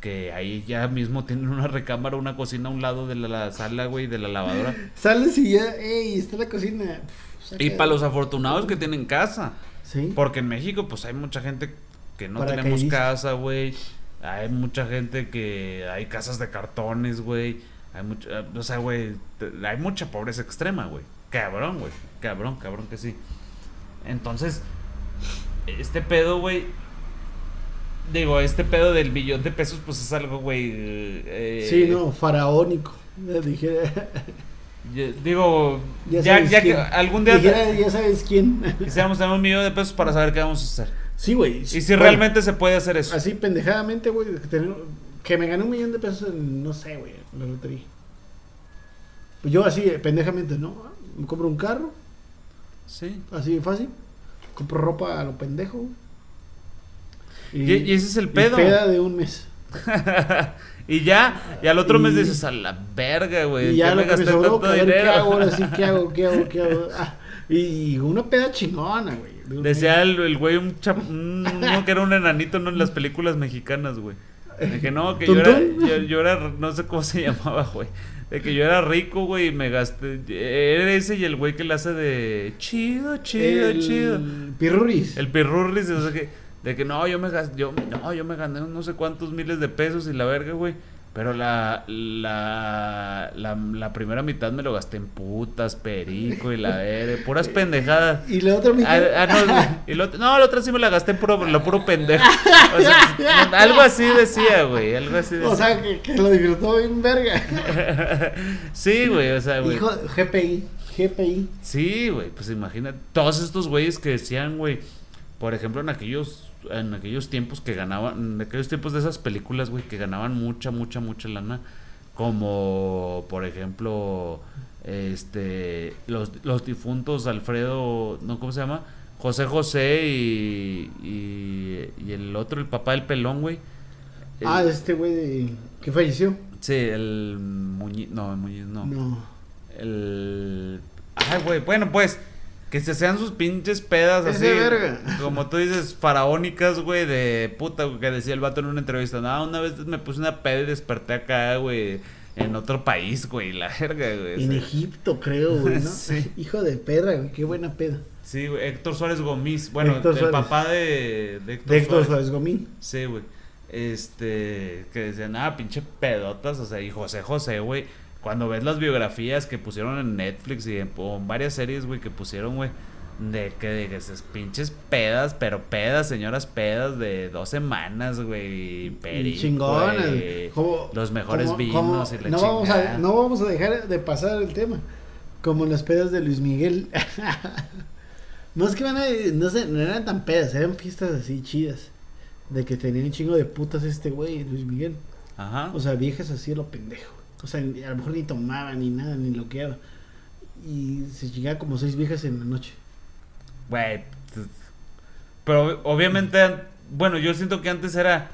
que ahí ya mismo tienen una recámara, una cocina a un lado de la, la sala, güey, de la lavadora. Sales y ya, ey, está la cocina. Pff, Y para los afortunados que tienen casa, Sí. porque en México pues hay mucha gente que no tenemos casa, güey. Hay mucha gente que hay casas de cartones, güey. Hay mucha, o sea, güey, hay mucha pobreza extrema, güey. Cabrón, güey. Cabrón, cabrón que sí. Entonces, este pedo, güey. Digo, este pedo del billón de pesos, pues es algo, güey. eh, Sí, no, faraónico. Ya dijera, yo- digo, ya ya, ya que algún día ya sabes quién. quisiéramos tener un millón de pesos para saber qué vamos a hacer. Sí, güey. Y si Bueno, realmente se puede hacer eso. Así pendejadamente, güey, que, me gané un millón de pesos en, no sé, güey, la lotería. Pues yo así, eh, pendejamente, ¿no? Me compro un carro, Sí. así de fácil. Compro ropa a lo pendejo. Y, y ese es el y pedo. peda de un mes. y ya, y al otro mes dices, a la verga, güey. y ¿qué ya me gasté tanto ver qué dinero? hago ahora sí, qué hago, qué hago, qué hago. Ah, y una peda chingona, güey. Decía el, el güey, un chap- un- uno que era un enanito ¿no? en las películas mexicanas, güey. De que no, que yo era, yo, yo era, no sé cómo se llamaba, güey. De que yo era rico, güey, y me gasté. Era ese y el güey que le hace de chido, chido, el chido. Pirruris. El pirurris, o sea que, de que no, yo me gasté, yo, no, yo me gané no sé cuántos miles de pesos y la verga, güey. Pero la, la, la, la primera mitad me lo gasté en putas, perico y la verga, puras pendejadas. Y la otra mitad. Ah, ah, no, y lo, no, la otra sí me la gasté en puro, lo puro pendejo. O sea, algo así decía, güey, algo así decía. o sea, que, que lo disfrutó bien verga. sí, güey, o sea, güey. Hijo, GPI, GPI. Sí, güey, pues imagina todos estos güeyes que decían, güey, por ejemplo, en aquellos en aquellos tiempos que ganaban, en aquellos tiempos de esas películas, güey, que ganaban mucha, mucha, mucha lana, como por ejemplo, este, los, los difuntos Alfredo, ¿no? ¿Cómo se llama? José José y, y, y el otro, el papá del pelón, güey. Ah, este güey de- que falleció. Sí, el Muñiz, no, el Muñiz no. No. El. Ay, güey. Bueno, pues. Que se sean sus pinches pedas Es así. de verga. Como tú dices, faraónicas, güey. De puta, güey, que decía el vato en una entrevista. No, una vez me puse una peda y desperté acá, güey. En otro país, güey. La verga, güey. En Sí. Egipto, creo, güey, ¿no? Sí. Hijo de perra, güey, qué buena peda. Sí, güey. Héctor Suárez Gomis. Bueno, Héctor el Suárez. papá de, de Héctor De Héctor Suárez. Suárez Gomín. Sí, güey. Este, que decían, ah, pinche pedotas, o sea, y José José, güey. Cuando ves las biografías que pusieron en Netflix y en, o en varias series, güey, que pusieron, güey, de que de esas pinches pedas, pero pedas, señoras pedas de dos semanas, güey, y perico, Chingonas. güey, Como- los mejores vinos y la no vamos, a, no vamos a dejar de pasar el tema. Como las pedas de Luis Miguel. no es que van a, no, sé, no eran tan pedas, eran fiestas así chidas. De que tenía un chingo de putas este güey, Luis Miguel. Ajá. O sea, viejas así a lo pendejo. O sea, a lo mejor ni tomaban ni nada, ni loqueaba. Y se chingaba como seis viejas en la noche. Güey. t- Pero obviamente, bueno, yo siento que antes era.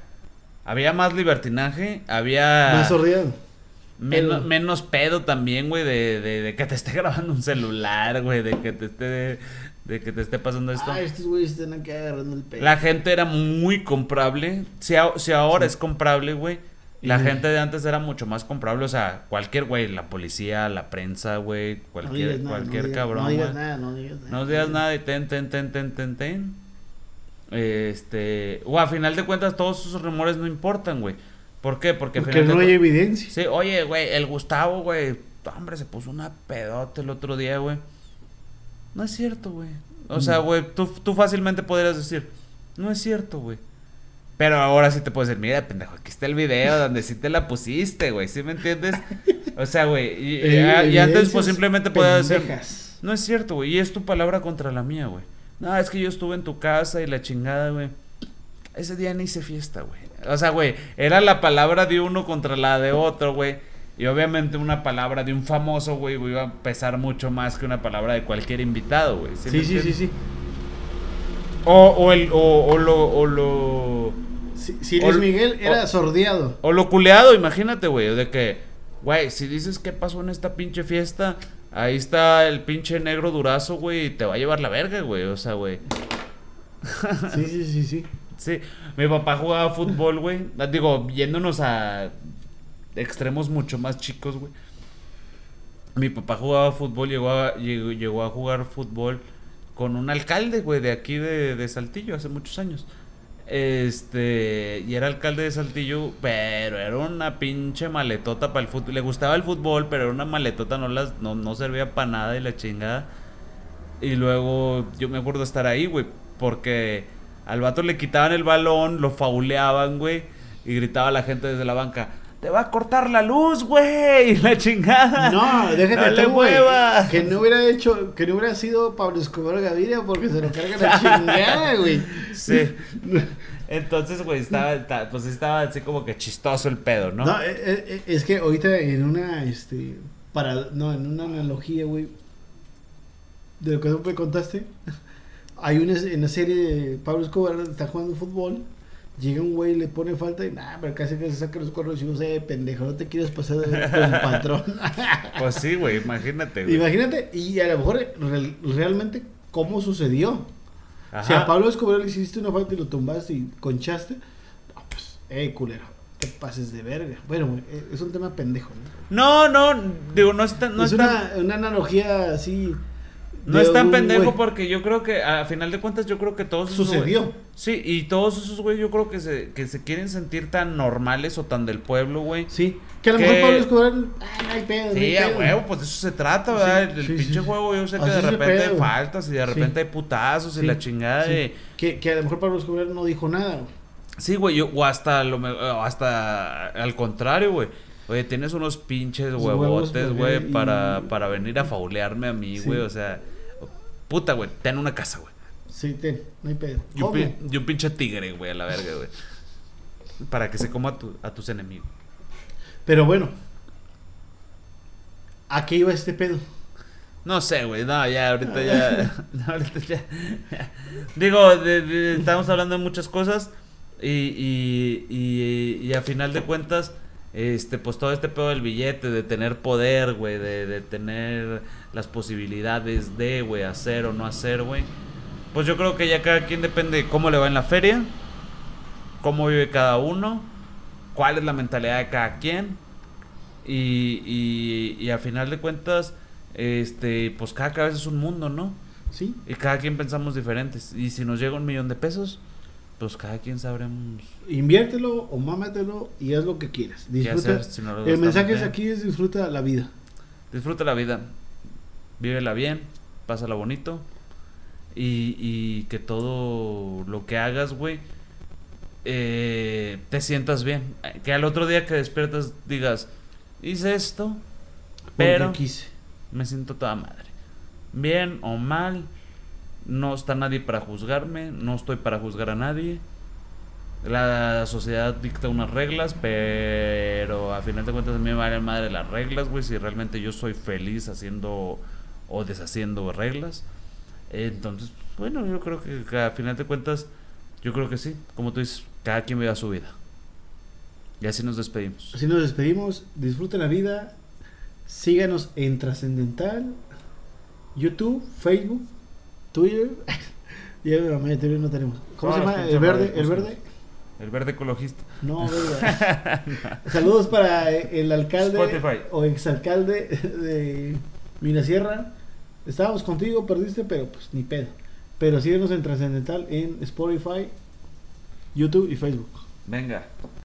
Había más libertinaje, había. Más sordeado. Menos, Pedo. menos pedo también, güey, de, de, de que te esté grabando un celular, güey, de que te esté, de que te esté pasando esto. Ah, estos güeyes están aquí agarrando el pedo. La gente era muy comprable. Si, a- si ahora es comprable, güey. La Ujú. gente de antes era mucho más comprable. O sea, cualquier güey, la policía, la prensa, güey, No cualquier, digas nada, cualquier no digas- cabrón. No digas nada, no digas nada. No digas nada y ten, ten, ten, ten, ten, ten. Este. O a final de cuentas, todos esos rumores no importan, güey. ¿Por qué? Porque, Porque no hay evidencia. Sí, oye, güey, el Gustavo, güey. Hombre, se puso una pedota el otro día, güey. No es cierto, güey. O sea, Mm. güey, tú, tú fácilmente podrías decir, no es cierto, güey. Pero ahora sí te puedes decir, mira, pendejo, aquí está el video donde sí te la pusiste, güey. ¿Sí me entiendes? O sea, güey. Y, y- Eh, y antes, pues simplemente podías decir, no es cierto, güey. Y es tu palabra contra la mía, güey. No, es que yo estuve en tu casa y la chingada, güey. Ese día ni hice fiesta, güey. O sea, güey, era la palabra de uno contra la de otro, güey. Y obviamente una palabra de un famoso, güey, güey, iba a pesar mucho más que una palabra de cualquier invitado, güey. Sí, sí, sí, entiendes? sí. O, o, el, o, o lo, o lo... Si, si O- Luis Miguel era o- sordeado. O lo culeado, imagínate, güey, de que, güey, si dices qué pasó en esta pinche fiesta, ahí está el pinche negro durazo, güey, y te va a llevar la verga, güey, o sea, güey. Sí, sí, sí, sí. Sí, mi papá jugaba fútbol, güey. Digo, yéndonos a extremos mucho más chicos, güey. Mi papá jugaba fútbol, llegó a, llegó, llegó a jugar fútbol con un alcalde, güey, de aquí de, de Saltillo, hace muchos años. Este, y era alcalde de Saltillo, pero era una pinche maletota para el fútbol. Le gustaba el fútbol, pero era una maletota, no, las, no, no servía para nada y la chingada. Y luego yo me acuerdo estar ahí, güey, porque al vato le quitaban el balón, lo fauleaban, güey, y gritaba la gente desde la banca, te va a cortar la luz, güey, la chingada. No, déjate no tú, güey. Que no hubiera hecho, que no hubiera sido Pablo Escobar Gaviria porque se lo carga la chingada, güey. Sí. Entonces, güey, estaba, esta- pues estaba así como que chistoso el pedo, ¿no? No, eh, eh, es que ahorita en una, este, para, no, en una analogía, güey, de lo que tú me contaste, hay una, en la serie de Pablo Escobar, está jugando fútbol, llega un güey, le pone falta y nada, pero casi que se saca los cuernos y no sé, pendejo, no te quieres pasar de- con el patrón. Pues sí, güey, imagínate, güey. Imagínate, y a lo mejor real- realmente cómo sucedió. Ajá. Si a Pablo Escobar le hiciste una falta y lo tumbaste y conchaste, no, pues, eh, culero, te pases de verga. Bueno, güey, eh, es un tema pendejo. ¿no? No, no, digo, no está, no es está, una, una analogía así. No es tan pendejo güey. porque yo creo que, a final de cuentas, yo creo que todos esos güey- Sucedió. Sí, y todos esos, güey, yo creo que se, que se quieren sentir tan normales o tan del pueblo, güey. Sí. Que a lo Que- mejor Pablo Escobar, ay, pedo. Sí, a huevo, pues de eso se trata, ¿verdad? Sí, el sí, pinche sí. juego, yo sé que de repente hay faltas y de repente hay putazos y la chingada de... Que, que a lo mejor Pablo Escobar no dijo nada. güey. Sí, güey, yo- o hasta, lo, hasta al contrario, güey. Oye, tienes unos pinches huevotes, güey, para, para venir a faulearme a mí, güey. O sea, puta, güey, ten una casa, güey. Sí, ten, no hay pedo. Y un, pinche tigre, güey, a la verga, güey. Para que se coma a, tu- a tus enemigos. Pero bueno. ¿A qué iba este pedo? No sé, güey, no, ya, ahorita ya. ahorita ya. ya. Digo, de- de- estamos hablando de muchas cosas y, y, y, y a final de cuentas, este, pues todo este pedo del billete, de tener poder, güey, de, de tener las posibilidades de, güey, hacer o no hacer, güey. Pues yo creo que ya cada quien depende de cómo le va en la feria, cómo vive cada uno, cuál es la mentalidad de cada quien. Y, y, y a final de cuentas, este, pues cada cabeza es un mundo, ¿no? ¿Sí? Y cada quien pensamos diferentes. Y si nos llega un millón de pesos, pues cada quien sabremos Inviértelo o mámatelo y haz lo que quieras. Disfruta. hacer si no lo el mensaje es aquí es disfruta la vida. Disfruta la vida. Vívela bien, pásala bonito. Y, y que todo lo que hagas, güey, eh, te sientas bien. Que al otro día que despiertas digas, hice esto, Porque pero quise. me siento toda madre. Bien o mal, no está nadie para juzgarme, no estoy para juzgar a nadie. La sociedad dicta unas reglas, pero a final de cuentas a mí me valen madre las reglas, güey, si realmente yo soy feliz haciendo o deshaciendo reglas. Entonces, bueno, yo creo que a final de cuentas, yo creo que sí, como tú dices, cada quien vea su vida. Y así nos despedimos. Así nos despedimos. Disfruten la vida. Síganos en Trascendental, YouTube, Facebook, Twitter. ya la mayoría de Twitter no tenemos. ¿Cómo se llama? ¿El verde? ¿El verde? El verde ecologista. No, verga. Saludos para el alcalde Spotify. o exalcalde de Minasierra. Estábamos contigo, perdiste, pero pues ni pedo. Pero síguenos en Trascendental en Spotify, YouTube y Facebook. Venga.